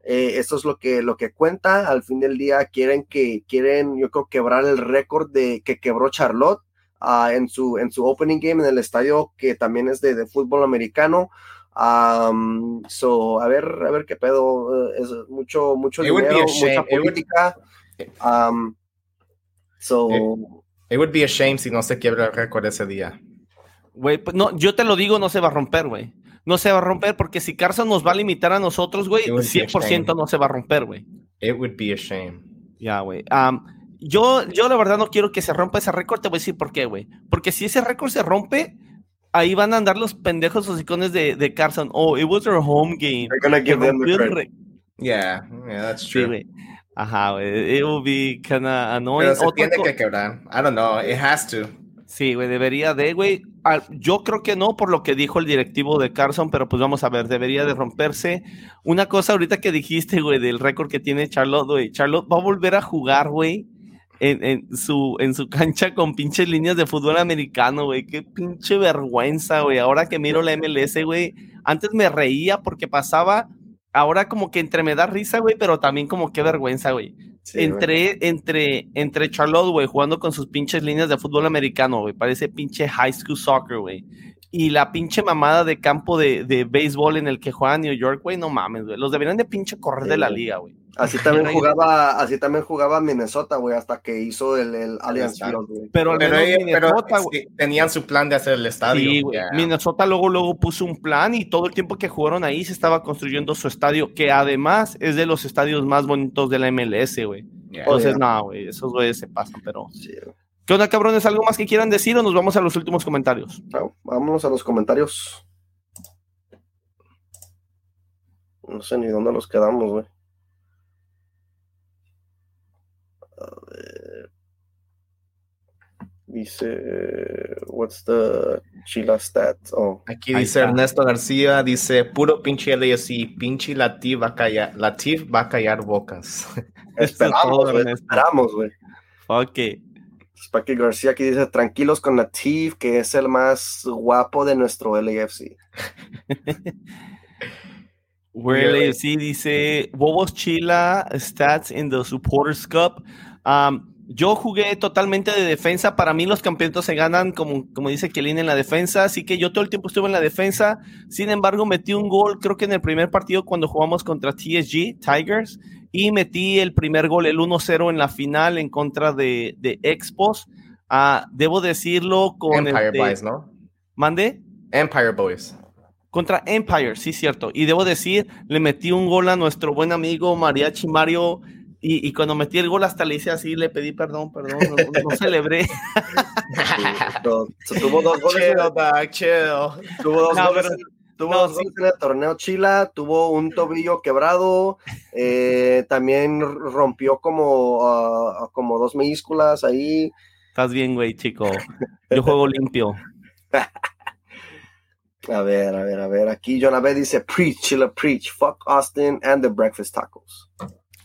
eh, esto es lo que, lo que cuenta. Al fin del día quieren que, quieren, yo creo, quebrar el récord de que quebró Charlotte ah, en, su, en su opening game en el estadio que también es de, de fútbol americano. so, a ver, a ver qué pedo. Eh, es mucho, mucho dinero, mucha política. so, it, would be a shame si no se quiebra el récord ese día. Güey, pues no, yo te lo digo, no se va a romper, güey no se va a romper porque si Carson nos va a limitar a nosotros, güey, 100% no se va a romper, güey. It would be a shame. Ya, güey. yo, yo la verdad no quiero que se rompa ese récord, te voy a decir por qué, güey. Porque si ese récord se rompe, ahí van a andar los pendejos los icones de, de Carson. Oh, it was our home game. They're gonna give them the Yeah, yeah, that's true. Sí, Ajá, güey. It will be kinda annoying. Pero se tiene que quebrar. I don't know. It has to. Sí, güey, debería de, güey. Yo creo que no por lo que dijo el directivo de Carson, pero pues vamos a ver, debería de romperse. Una cosa ahorita que dijiste, güey, del récord que tiene Charlotte, güey. Charlotte va a volver a jugar, güey, en, en, su, en su *laughs* cancha con pinches líneas de fútbol americano, güey. Qué pinche vergüenza, güey. Ahora que miro la MLS, güey, antes me reía porque pasaba, ahora como que entre me da risa, güey, pero también como qué vergüenza, güey entre, entre, entre Charlotte, güey, jugando con sus pinches líneas de fútbol americano, güey. Parece pinche high school soccer, güey. Y la pinche mamada de campo de, de béisbol en el que juega New York, güey, no mames, güey. Los deberían de pinche correr de la liga, güey. Así también jugaba, así también jugaba Minnesota, güey, hasta que hizo el, el Allianz Field, güey. Pero, al menos Minnesota, güey. tenían su plan de hacer el estadio. Sí, güey. Minnesota luego, luego puso un plan y todo el tiempo que jugaron ahí se estaba construyendo su estadio, que además es de los estadios más bonitos de la MLS, güey. Entonces, no, güey, esos güeyes se pasan, pero. Sí, ¿Qué onda, cabrones? ¿Algo más que quieran decir o nos vamos a los últimos comentarios? vámonos a los comentarios. No sé ni dónde los quedamos, güey. A ver. Dice, what's the Chila stats? Oh. Aquí dice Ernesto García, dice, puro pinche LSI, pinche Latif va a callar, Latif va a callar bocas. *laughs* Esperamos, güey. Esperamos, güey. Ok. Sparky García aquí dice, tranquilos con Latif, que es el más guapo de nuestro LAFC. *laughs* Where LAFC dice, Bobos Chila stats in the Supporters Cup. Um, yo jugué totalmente de defensa. Para mí los campeonatos se ganan, como, como dice Kelly, en la defensa. Así que yo todo el tiempo estuve en la defensa. Sin embargo, metí un gol, creo que en el primer partido cuando jugamos contra TSG, Tigers. Y metí el primer gol, el 1-0 en la final en contra de, de Expos. Ah, debo decirlo con... Empire Boys, ¿no? ¿Mande? Empire Boys. Contra Empire, sí, cierto. Y debo decir, le metí un gol a nuestro buen amigo Mariachi Mario y, cuando metí el gol hasta le hice así, le pedí perdón, perdón, no, celebré. So- so tuvo dos goles, en el- dog, chill. tuvo dos No, goles pero- en- tuvo no, dos sí. goles en el torneo Chila, tuvo un tobillo quebrado, eh, también rompió como, ah, como dos meísculas ahí. Estás bien, güey, chico. Yo juego limpio. *laughs* A ver, a ver, a ver. Aquí Jonabé dice, preach, Chila, preach. Fuck Austin and the breakfast tacos.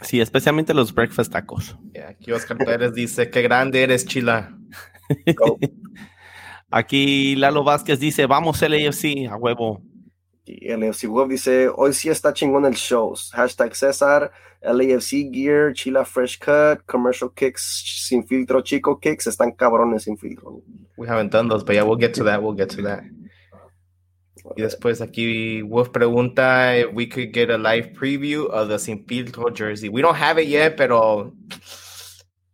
Sí, especialmente los breakfast tacos. Yeah, aquí Oscar Pérez dice, qué grande eres, Chila. Go. *laughs* Aquí Lalo Vázquez dice, vamos LAFC, a huevo. Y LAFC Wolf dice, hoy sí está chingón el show. Hashtag César, LAFC Gear, Chila Fresh Cut, Commercial Kicks, Sin Filtro, Chico Kicks, están cabrones sin filtro. We haven't done those, but yeah, we'll get to that, we'll get to that. Y después aquí Wolf pregunta if we could get a live preview of the Sin Filtro jersey. We don't have it yet, pero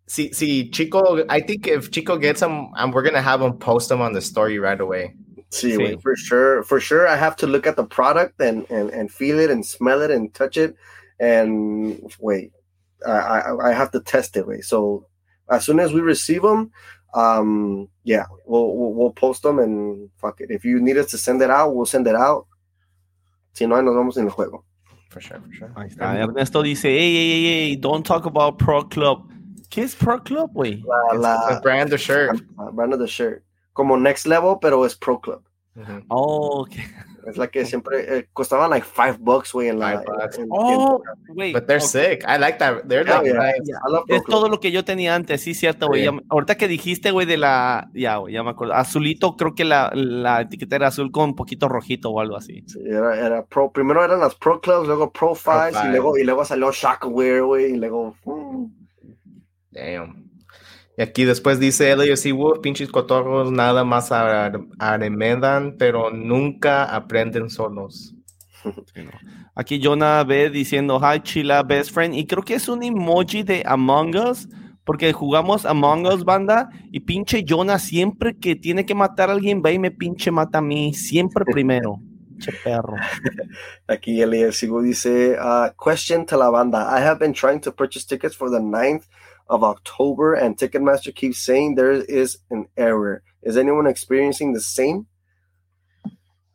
si, si Chico, I think if Chico gets them, um, we're gonna have him post them on the story right away. Sí, Sí. for sure, for sure. I have to look at the product and, and, and feel it and smell it and touch it. And wait, I, I, I have to test it, way. So as soon as we receive them, um, yeah, we'll, we'll, we'll post them and fuck it. If you need us to send it out, we'll send it out. Si no, nos vamos en el juego. For sure, for sure. Ahí está. Ernesto dice, hey, hey, hey, hey, don't talk about Pro Club. ¿Qué es Pro Club, güey? La, It's la, the brand or shirt. la brand of the shirt. Como next level, pero es pro club. Oh, ok. Es la que siempre eh, costaban like five bucks, güey, en la. Five bucks. en- en- Oh, güey. But they're sick. I like that. They're Hell like yeah. nice. I love Pro Es todo lo que yo tenía antes, sí, cierto, güey. Ahorita que dijiste, güey, de la. Ya, güey, ya me acuerdo. Azulito, creo que la, la etiqueta era azul con un poquito rojito o algo así. Sí, era, era pro, primero eran las Pro Clubs, luego Pro Fives, y Five. luego, y luego salió Shockwear, güey, y luego. mm, Damn. Y aquí después dice LAFC Wolf, pinches cotorros, nada más ar- aremedan, pero nunca aprenden solos. *laughs* Aquí Jonah ve diciendo, hi, chila, best friend. Y creo que es un emoji de Among Us, porque jugamos Among Us, banda, y pinche Jonah siempre que tiene que matar a alguien, va y me pinche mata a mí, siempre *laughs* primero. Pinche perro. *laughs* Aquí el EFCU dice: uh, Question to la banda. I have been trying to purchase tickets for the 9th of October, and Ticketmaster keeps saying there is an error. Is anyone experiencing the same?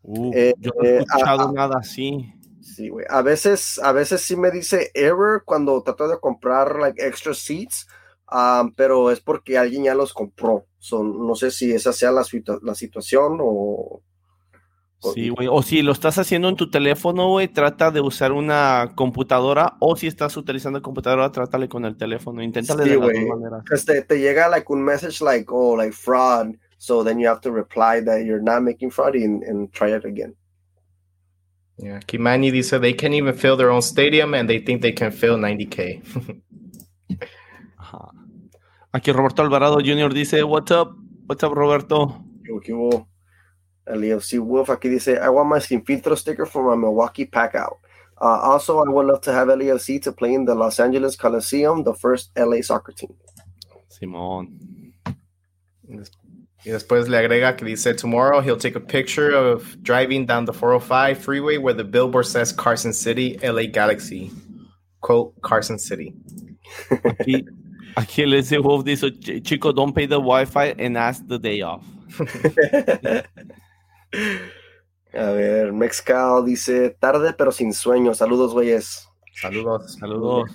Uh, Eh, yo no he eh, escuchado ah. nada así. Sí, güey. A veces, a veces sí me dice error cuando trato de comprar like extra seats, um, pero es porque alguien ya los compró. So, no sé si esa sea la, la situación o. o- Sí, güey. O si lo estás haciendo en tu teléfono, güey, trata de usar una computadora. O si estás utilizando computadora, trátale con el teléfono. Inténtale Sí, de güey. dos maneras. Pues te, te llega like un message like, oh, like fraud. So then you have to reply that you're not making fraud and, and try it again. Yeah, Kimani dice they can't even fill their own stadium and they think they can fill 90k. Ajá. Aquí Roberto Alvarado Jr. dice, what's up? What's up, Roberto? ¿Qué hubo, qué hubo? El EFC Wolf aquí dice, I want my Sin Filtro sticker for my Milwaukee pack out. Uh, also, I would love to have LAFC to play in the Los Angeles Coliseum, the first LA soccer team. Simón. y después le agrega que dice tomorrow he'll take a picture of driving down the 405 freeway where the billboard says Carson City, LA Galaxy. Quote Carson City. Aquí, aquí el Wolf dice, chico, don't pay the Wi-Fi and ask the day off. *laughs* *laughs* A ver, Mexcal dice, tarde pero sin sueño. Saludos, güeyes. Saludos. Saludos.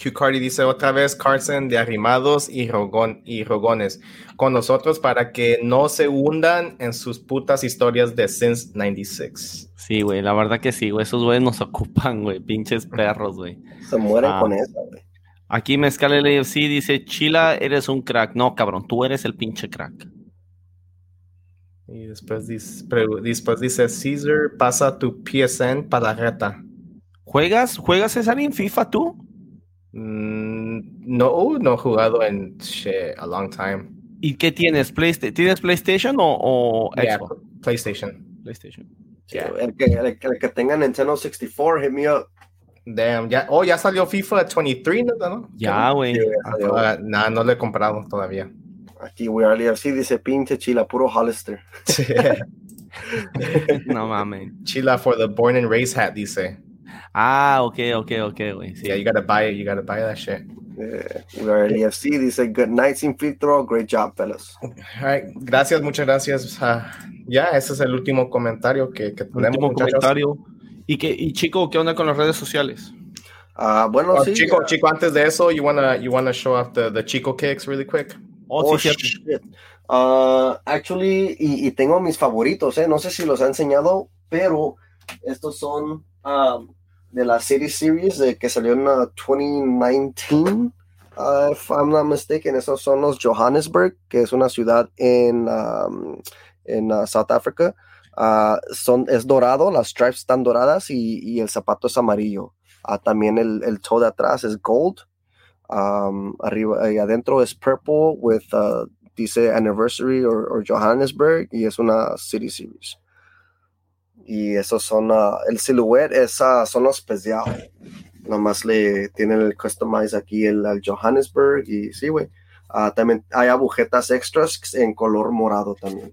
Q Cardi dice otra vez Carson de arrimados y, rogón, y rogones con nosotros para que no se hundan en sus putas historias de Since 96. Sí, güey, la verdad que sí, güey. Esos güeyes nos *laughs* ocupan, güey. Pinches perros, güey. Se mueren Ah. con esa, güey. Aquí Mezcal LFC dice, Chila, eres un crack. No, cabrón, tú eres el pinche crack. Y después dice, después dice Caesar pasa tu PSN para la reta. ¿Juegas, juegas César en FIFA tú? Mm, no, no he jugado en shit, a long time. ¿Y qué tienes? Playsta- ¿Tienes PlayStation o, o Yeah, Xbox? PlayStation. PlayStation. Yeah. El, que, el, que- el que tenga Nintendo 64, hit me up. Damn, ya, oh, ya salió FIFA 23, ¿no? ¿no? Ya, güey. Sí, Ah, nah, no lo he comprado todavía. Aquí, güey, LAFC dice, pinche chila, puro Hollister. *laughs* No mames. Chila for the born and raised hat, dice. Ah, ok, ok, ok, güey. Sí. Yeah, you gotta buy it. You gotta buy that shit. Eh, we are LFC. Dice, good night, sin filtro. Great job, fellas. gracias, muchas gracias. Uh, ya, ese es el último comentario que, que tenemos. Último comentario. ¿Y, que, y chico, ¿qué onda con las redes sociales? Uh, bueno, oh, sí. Chico, chico, antes de eso, you wanna, you wanna show off the, the Chico kicks really quick? Oh, oh sí, shit. Uh, actually, y, y, tengo mis favoritos, ¿eh? No sé si los ha enseñado, pero estos son um, de la City Series de que salió en 2019. Uh, if I'm not mistaken, esos son los Johannesburg, que es una ciudad en, um, en uh, South Africa. Uh, son, es dorado, las stripes están doradas y, y el zapato es amarillo. Uh, también el, el toe de atrás es gold. Um, arriba y adentro es purple with uh, dice anniversary or, or, Johannesburg y es una city series. Y esos son uh, el silhouette esa son los especial nomás le tienen el customize aquí el, el Johannesburg y sí güey. Uh, también hay agujetas extras en color morado también.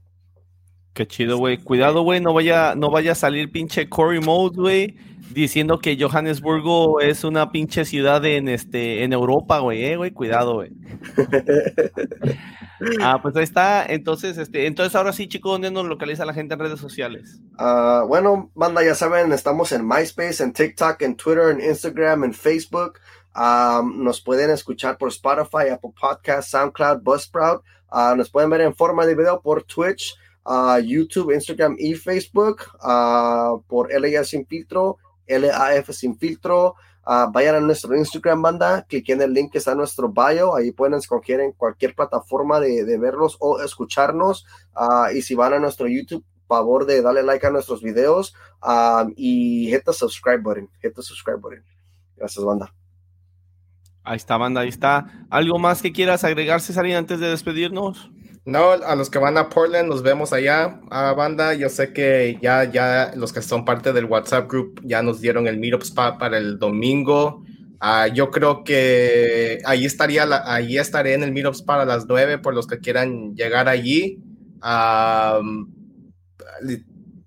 Qué chido, güey. Cuidado, güey, no vaya, no vaya a salir pinche Corey Mode, güey, diciendo que Johannesburgo es una pinche ciudad en este en Europa, güey, eh, güey, cuidado, güey. *laughs* ah, pues ahí está. Entonces, este, entonces ahora sí, chico, ¿dónde nos localiza la gente en redes sociales? Uh, bueno, banda, ya saben, estamos en MySpace, en TikTok, en Twitter, en Instagram, en Facebook. Um, nos pueden escuchar por Spotify, Apple Podcast, SoundCloud, Buzzsprout. Uh, nos pueden ver en forma de video por Twitch. Uh, YouTube, Instagram y Facebook uh, por LAF Sin Filtro, LAF Sin Filtro. Uh, vayan a nuestro Instagram, banda, cliquen el link que está en nuestro bio, ahí pueden escoger en cualquier plataforma de, verlos o escucharnos. y si van a nuestro YouTube, favor de darle like a nuestros videos um, y hit the subscribe button, hit the subscribe button. Gracias, banda. Ahí está, banda, ahí está. ¿Algo más que quieras agregar, Cesarín, antes de despedirnos? No, a los que van a Portland, nos vemos allá, a banda. Yo sé que ya, ya los que son parte del WhatsApp group ya nos dieron el meetup spot para el domingo. Uh, yo creo que ahí estaría, ahí estaré en el meetup spot a las 9 por los que quieran llegar allí.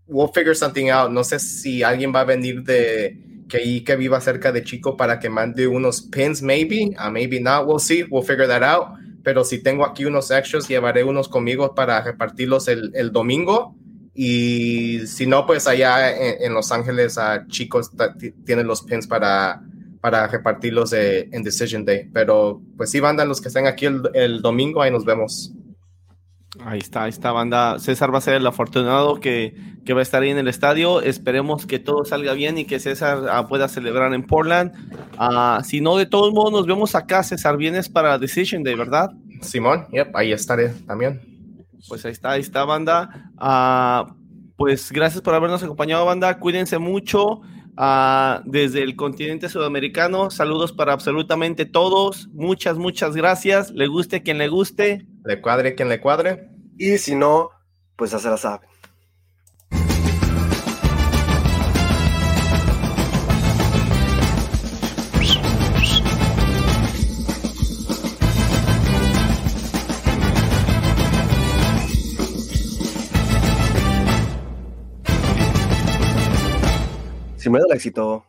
We'll figure something out. No sé si alguien va a venir de que ahí que viva cerca de Chico para que mande unos pins, maybe, uh, maybe not. We'll see. We'll figure that out pero si tengo aquí unos extras, llevaré unos conmigo para repartirlos el, el domingo. Y si no, pues allá en, Los Ángeles, a chicos tienen los pins para, para repartirlos de, en Decision Day. Pero pues sí, banda, los que estén aquí el, el domingo, ahí nos vemos. Ahí está, esta banda. César va a ser el afortunado que, que, va a estar ahí en el estadio. Esperemos que todo salga bien y que César uh, pueda celebrar en Portland. Uh, si no, de todos modos, nos vemos acá. César, vienes para Decision Day, ¿verdad? Simón, yep, ahí estaré también. Pues ahí está, ahí está, banda. Uh, pues gracias por habernos acompañado, banda. Cuídense mucho. Desde el continente sudamericano, saludos para absolutamente todos. Muchas, muchas gracias. Le guste quien le guste. Le cuadre quien le cuadre. Y si no, pues ya se la saben. Si me da el éxito.